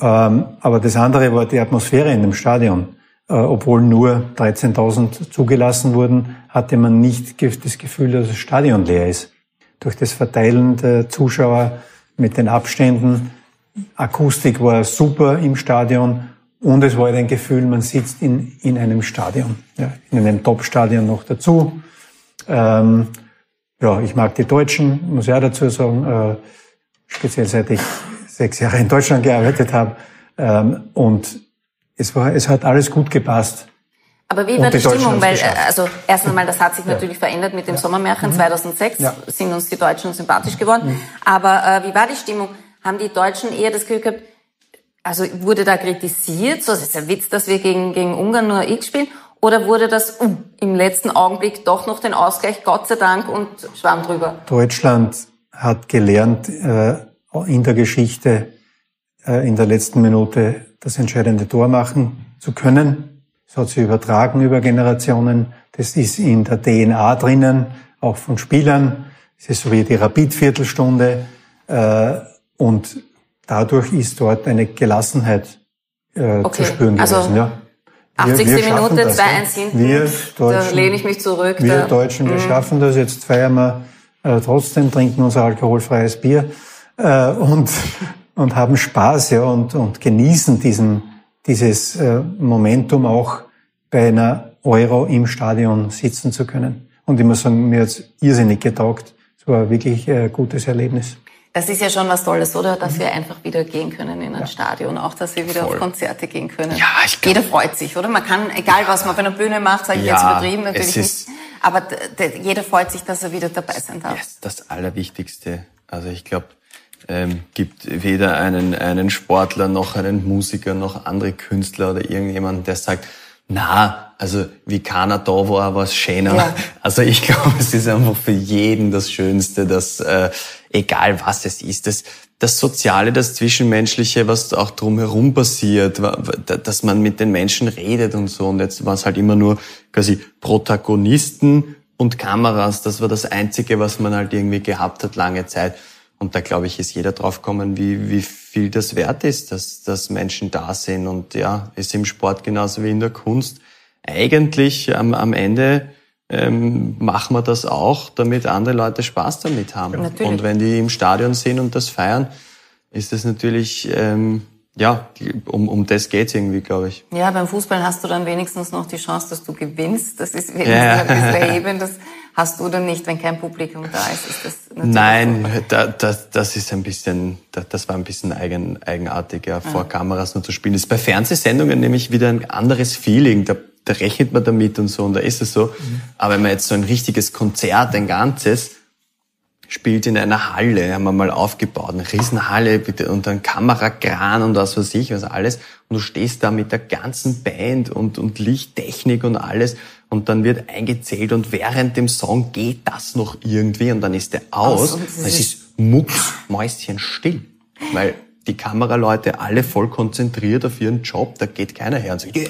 Ähm, aber das andere war die Atmosphäre in dem Stadion. Äh, obwohl nur 13.000 zugelassen wurden, hatte man nicht das Gefühl, dass das Stadion leer ist. Durch das Verteilen der Zuschauer mit den Abständen, Akustik war super im Stadion und es war ein Gefühl, man sitzt in, in einem Stadion, ja, in einem Top-Stadion noch dazu. Ähm, ja, ich mag die Deutschen, muss auch dazu sagen, äh, speziell seit ich sechs Jahre in Deutschland gearbeitet habe. Ähm, und es war, es hat alles gut gepasst. Aber wie war die, die Stimmung? Weil, also, erst einmal, das hat sich natürlich ja. verändert mit dem ja. Sommermärchen mhm. 2006, ja. sind uns die Deutschen sympathisch geworden. Mhm. Aber äh, wie war die Stimmung? Haben die Deutschen eher das Gefühl gehabt, also wurde da kritisiert, so, es ist ein Witz, dass wir gegen, gegen Ungarn nur X spielen? Oder wurde das uh, im letzten Augenblick doch noch den Ausgleich, Gott sei Dank, und schwamm drüber? Deutschland hat gelernt, äh, in der Geschichte äh, in der letzten Minute das entscheidende Tor machen zu können. Das hat sich übertragen über Generationen. Das ist in der DNA drinnen, auch von Spielern. Es ist so wie die Rapid-Viertelstunde. Äh, und dadurch ist dort eine Gelassenheit äh, okay. zu spüren also gewesen. Ja. 80. Wir, wir Minute, 2-1 hinten. Wir Deutschen, da lehne ich mich zurück. Wir Deutschen, wir mm. schaffen das. Jetzt feiern wir äh, trotzdem, trinken unser alkoholfreies Bier äh, und, und haben Spaß ja, und, und genießen diesen, dieses äh, Momentum auch bei einer Euro im Stadion sitzen zu können. Und ich muss sagen, mir hat's irrsinnig getaugt. Es war wirklich ein gutes Erlebnis. Das ist ja schon was Tolles, oder? Dass wir einfach wieder gehen können in ein ja. Stadion, auch dass wir wieder Voll. auf Konzerte gehen können. Ja, ich glaub, Jeder freut sich, oder? Man kann, egal was man auf einer Bühne macht, sage ich ja, jetzt übertrieben, natürlich nicht. Aber jeder freut sich, dass er wieder dabei sein darf. Yes, das Allerwichtigste. Also ich glaube, ähm, gibt weder einen, einen Sportler noch einen Musiker noch andere Künstler oder irgendjemanden, der sagt, Na, also wie keiner da war, war es schöner. Ja. Also ich [LAUGHS] glaube, es ist einfach für jeden das Schönste, dass äh, egal was es ist, das, das Soziale, das Zwischenmenschliche, was auch drumherum passiert, dass man mit den Menschen redet und so. Und jetzt war es halt immer nur quasi Protagonisten und Kameras. Das war das Einzige, was man halt irgendwie gehabt hat lange Zeit. Und da glaube ich, ist jeder drauf gekommen, wie, wie viel das wert ist, dass, dass Menschen da sind. Und ja, ist im Sport genauso wie in der Kunst. Eigentlich am, am Ende ähm, machen wir das auch, damit andere Leute Spaß damit haben. Natürlich. Und wenn die im Stadion sind und das feiern, ist das natürlich, ähm, ja, um, um das geht's irgendwie, glaube ich. Ja, beim Fußball hast du dann wenigstens noch die Chance, dass du gewinnst. Das ist wenigstens Ja. [LAUGHS] ein bisschen erhebend. Das hast du dann nicht, wenn kein Publikum da ist. ist das natürlich Nein, da, das, das ist ein bisschen, da, das war ein bisschen eigen, eigenartig, ja, vor Kameras nur zu spielen. Das ist bei Fernsehsendungen nämlich wieder ein anderes Feeling. Da, da rechnet man damit und so und da ist es so. Aber wenn man jetzt so ein richtiges Konzert, ein ganzes, spielt in einer Halle, haben wir mal aufgebaut, eine Riesenhalle bitte, und ein Kamerakran und was weiß ich, was alles. Und du stehst da mit der ganzen Band und, und Lichttechnik und alles und dann wird eingezählt und während dem Song geht das noch irgendwie und dann ist der aus. Aus es ist- ist mucksmäuschen still, weil die Kameraleute alle voll konzentriert auf ihren Job, da geht keiner her und sagt, yeah.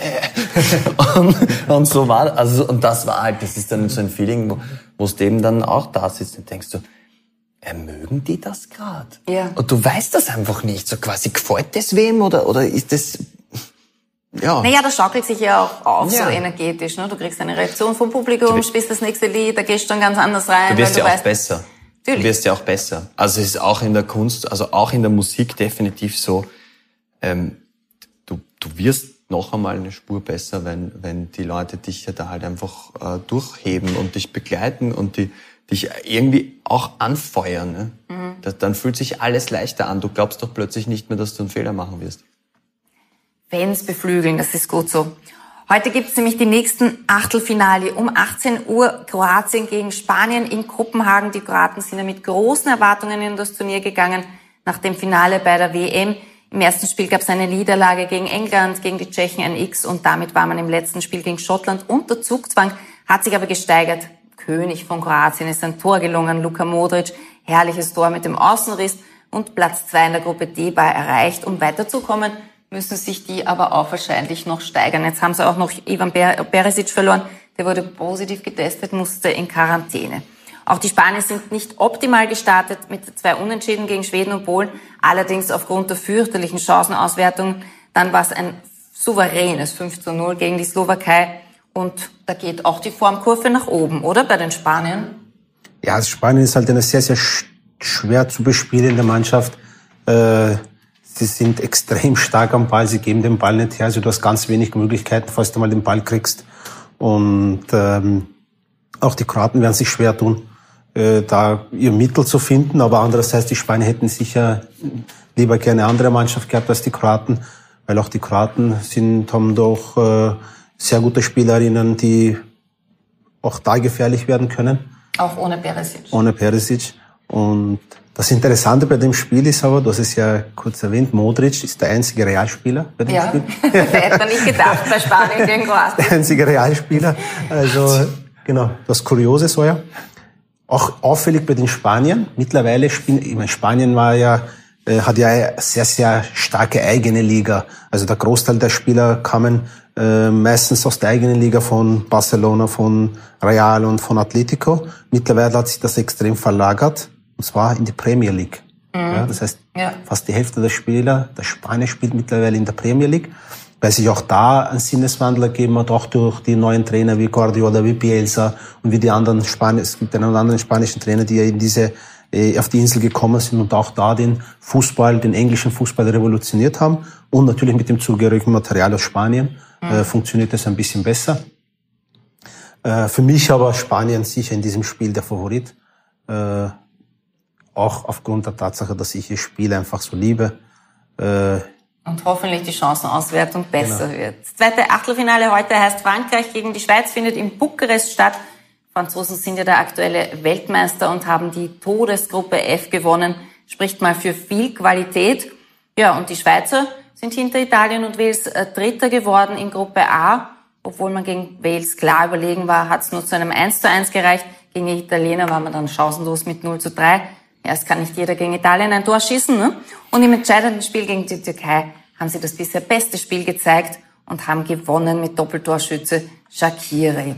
[LAUGHS] und, und so war, also, und das war halt, das ist dann so ein Feeling, wo, es dem dann auch da sitzt und denkst du, äh, mögen die das grad? Ja. Und du weißt das einfach nicht, so quasi, gefällt das wem oder, oder ist das, ja. Naja, das schaukelt sich ja auch auf, Ja. so energetisch. Ne? Du kriegst eine Reaktion vom Publikum, spielst das nächste Lied, da gehst du dann ganz anders rein. Du wirst ja auch weißt, besser. Natürlich. Du wirst ja auch besser. Also es ist auch in der Kunst, also auch in der Musik definitiv so, ähm, du, du wirst noch einmal eine Spur besser, wenn, wenn die Leute dich ja da halt einfach äh, durchheben und dich begleiten und die, dich irgendwie auch anfeuern. Ne? Mhm. Das, dann fühlt sich alles leichter an. Du glaubst doch plötzlich nicht mehr, dass du einen Fehler machen wirst. Fans beflügeln, das ist gut so. Heute gibt's nämlich die nächsten Achtelfinale. Um 18 Uhr Kroatien gegen Spanien in Kopenhagen. Die Kroaten sind ja mit großen Erwartungen in das Turnier gegangen nach dem Finale bei der WM. Im ersten Spiel gab's eine Niederlage gegen England, gegen die Tschechen ein X und damit war man im letzten Spiel gegen Schottland unter Zugzwang, hat sich aber gesteigert. König von Kroatien ist ein Tor gelungen, Luka Modric, herrliches Tor mit dem Außenriss und Platz zwei in der Gruppe D war erreicht. Um weiterzukommen, müssen sich die aber auch wahrscheinlich noch steigern. Jetzt haben sie auch noch Ivan Per- Perisic verloren. Der wurde positiv getestet, musste in Quarantäne. Auch die Spanier sind nicht optimal gestartet mit zwei Unentschieden gegen Schweden und Polen. Allerdings aufgrund der fürchterlichen Chancenauswertung. Dann war es ein souveränes 5 zu 0 gegen die Slowakei. Und da geht auch die Formkurve nach oben, oder? Bei den Spaniern? Ja, also Spanien ist halt eine sehr, sehr sch schwer zu bespielende Mannschaft. Äh, sie sind extrem stark am Ball, sie geben den Ball nicht her. Also du hast ganz wenig Möglichkeiten, falls du mal den Ball kriegst. Und ähm, auch die Kroaten werden sich schwer tun, äh, da ihr Mittel zu finden. Aber andererseits, die Spanier hätten sicher lieber gerne eine andere Mannschaft gehabt als die Kroaten, weil auch die Kroaten sind, haben doch äh, sehr gute Spielerinnen, die auch da gefährlich werden können Auch ohne Perisic. ohne Perisic. Und das Interessante bei dem Spiel ist aber, du hast es ja kurz erwähnt, Modric ist der einzige Realspieler bei dem Ja, Spiel. [LAUGHS] hätte man nicht gedacht bei Spanien gegen Kroatien. Der einzige Realspieler. Also, genau, das Kuriose so ja. Auch auffällig bei den Spaniern. Mittlerweile spielen, ich meine, Spanien war ja, äh, hat ja eine sehr, sehr starke eigene Liga. Also der Großteil der Spieler kamen äh, meistens aus der eigenen Liga von Barcelona, von Real und von Atletico. Mittlerweile hat sich das extrem verlagert. Und zwar in die Premier League. Ja, das heißt, Ja. fast die Hälfte der Spieler, der Spanier spielt mittlerweile in der Premier League, weil sich auch da ein Sinneswandel ergeben hat, auch durch die neuen Trainer wie Guardiola, wie Bielsa und wie die anderen Spanier, es gibt einen anderen spanischen Trainer, die ja in diese, äh, auf die Insel gekommen sind und auch da den Fußball, den englischen Fußball revolutioniert haben und natürlich mit dem zugehörigen Material aus Spanien äh, funktioniert das ein bisschen besser. Äh, für mich aber Spanien sicher in diesem Spiel der Favorit. Äh, auch aufgrund der Tatsache, dass ich ihr Spiel einfach so liebe. Äh, Und hoffentlich die Chancenauswertung besser wird. Das zweite Achtelfinale heute heißt Frankreich gegen die Schweiz, findet in Bukarest statt. Franzosen sind ja der aktuelle Weltmeister und haben die Todesgruppe F gewonnen. Spricht mal für viel Qualität. Ja, und die Schweizer sind hinter Italien und Wales äh, Dritter geworden in Gruppe A. Obwohl man gegen Wales klar überlegen war, hat es nur zu einem 1 zu 1 gereicht. Gegen die Italiener war man dann chancenlos mit 0 zu 3. Erst kann nicht jeder gegen Italien ein Tor schießen. Ne? Und im entscheidenden Spiel gegen die Türkei haben sie das bisher beste Spiel gezeigt und haben gewonnen mit Doppeltorschütze Shakiri.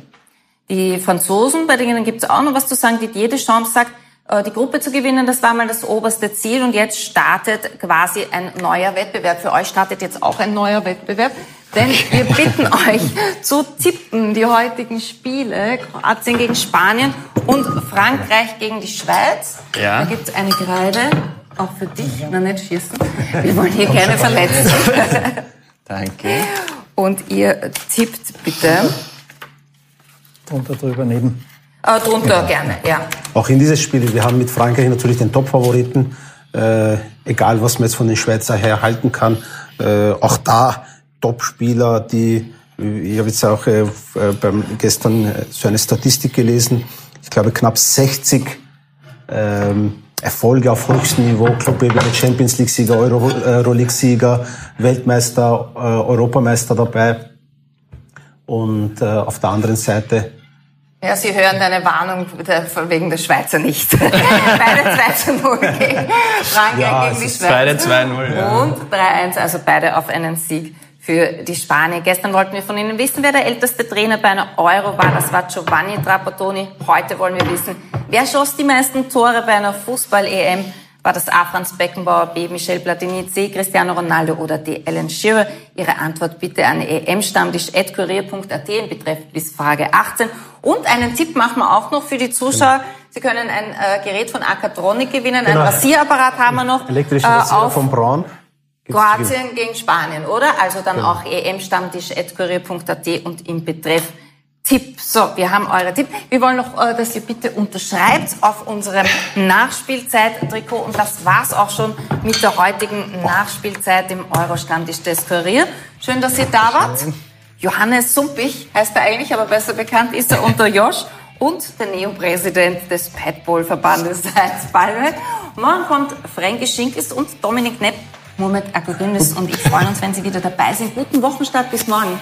Die Franzosen, bei denen gibt es auch noch was zu sagen, die jede Chance sagt, äh, die Gruppe zu gewinnen, das war mal das oberste Ziel und jetzt startet quasi ein neuer Wettbewerb. Für euch startet jetzt auch ein neuer Wettbewerb, denn wir bitten euch zu tippen die heutigen Spiele, Kroatien gegen Spanien und Frankreich gegen die Schweiz. Ja. Da gibt es eine Kreide, auch für dich, na nicht schießen. Wir wollen hier keine Verletzten. [LAUGHS] Danke. Und ihr tippt bitte. Drunter, drüber, neben. Äh, drunter gerne, ja. Auch in dieses Spiel, wir haben mit Frankreich natürlich den Top-Favoriten, äh, egal was man jetzt von den Schweizer her halten kann. Äh, auch da Top-Spieler, die, ich habe jetzt auch äh, beim gestern äh, so eine Statistik gelesen, ich glaube knapp 60 ähm, Erfolge auf höchstem Niveau, Clubebene, Champions League-Sieger, Euro, Euroleague-Sieger, Weltmeister, äh, Europameister dabei. Und äh, auf der anderen Seite Ja, Sie hören deine Warnung wegen der Schweizer nicht. [LAUGHS] beide 2 zu 0 gegen Frankreich Ja, gegen es die ist Schweiz. beide 2-0, ja. Und 3-1, also beide auf einen Sieg für die Spanier. Gestern wollten wir von Ihnen wissen, wer der älteste Trainer bei einer Euro war. Das war Giovanni Trapattoni. Heute wollen wir wissen, wer schoss die meisten Tore bei einer Fußball-EM? War das A. Franz Beckenbauer, B. Michel Platini, C. Cristiano Ronaldo oder D. Alan Shearer? Ihre Antwort bitte an emstammtisch.kurier.at in Betreff bis Frage 18. Und einen Tipp machen wir auch noch für die Zuschauer. Sie können ein äh, Gerät von Akatronic gewinnen, Genau. ein Rasierapparat haben wir noch. elektrische äh, Rasierer von Braun. Kroatien gegen Spanien, oder? Also dann Genau. auch emstammtisch.kurier.at und im Betreff Tipp. So, wir haben eure Tipp. Wir wollen noch, äh, dass ihr bitte unterschreibt auf unserem Nachspielzeit-Trikot. Und das war's auch schon mit der heutigen Nachspielzeit im Euro-Stammtisch des Kurier. Schön, dass ihr da wart. Johannes Sumpich heißt er eigentlich, aber besser bekannt ist er unter Josh. Und der Neo-Präsident des Padball-Verbandes [LAUGHS] Heinz Palme. Morgen kommt Fränkisch Schinkels und Dominik Nepp, Murmet Akgüründis und ich freuen uns, wenn Sie wieder dabei sind. Guten Wochenstart, bis morgen.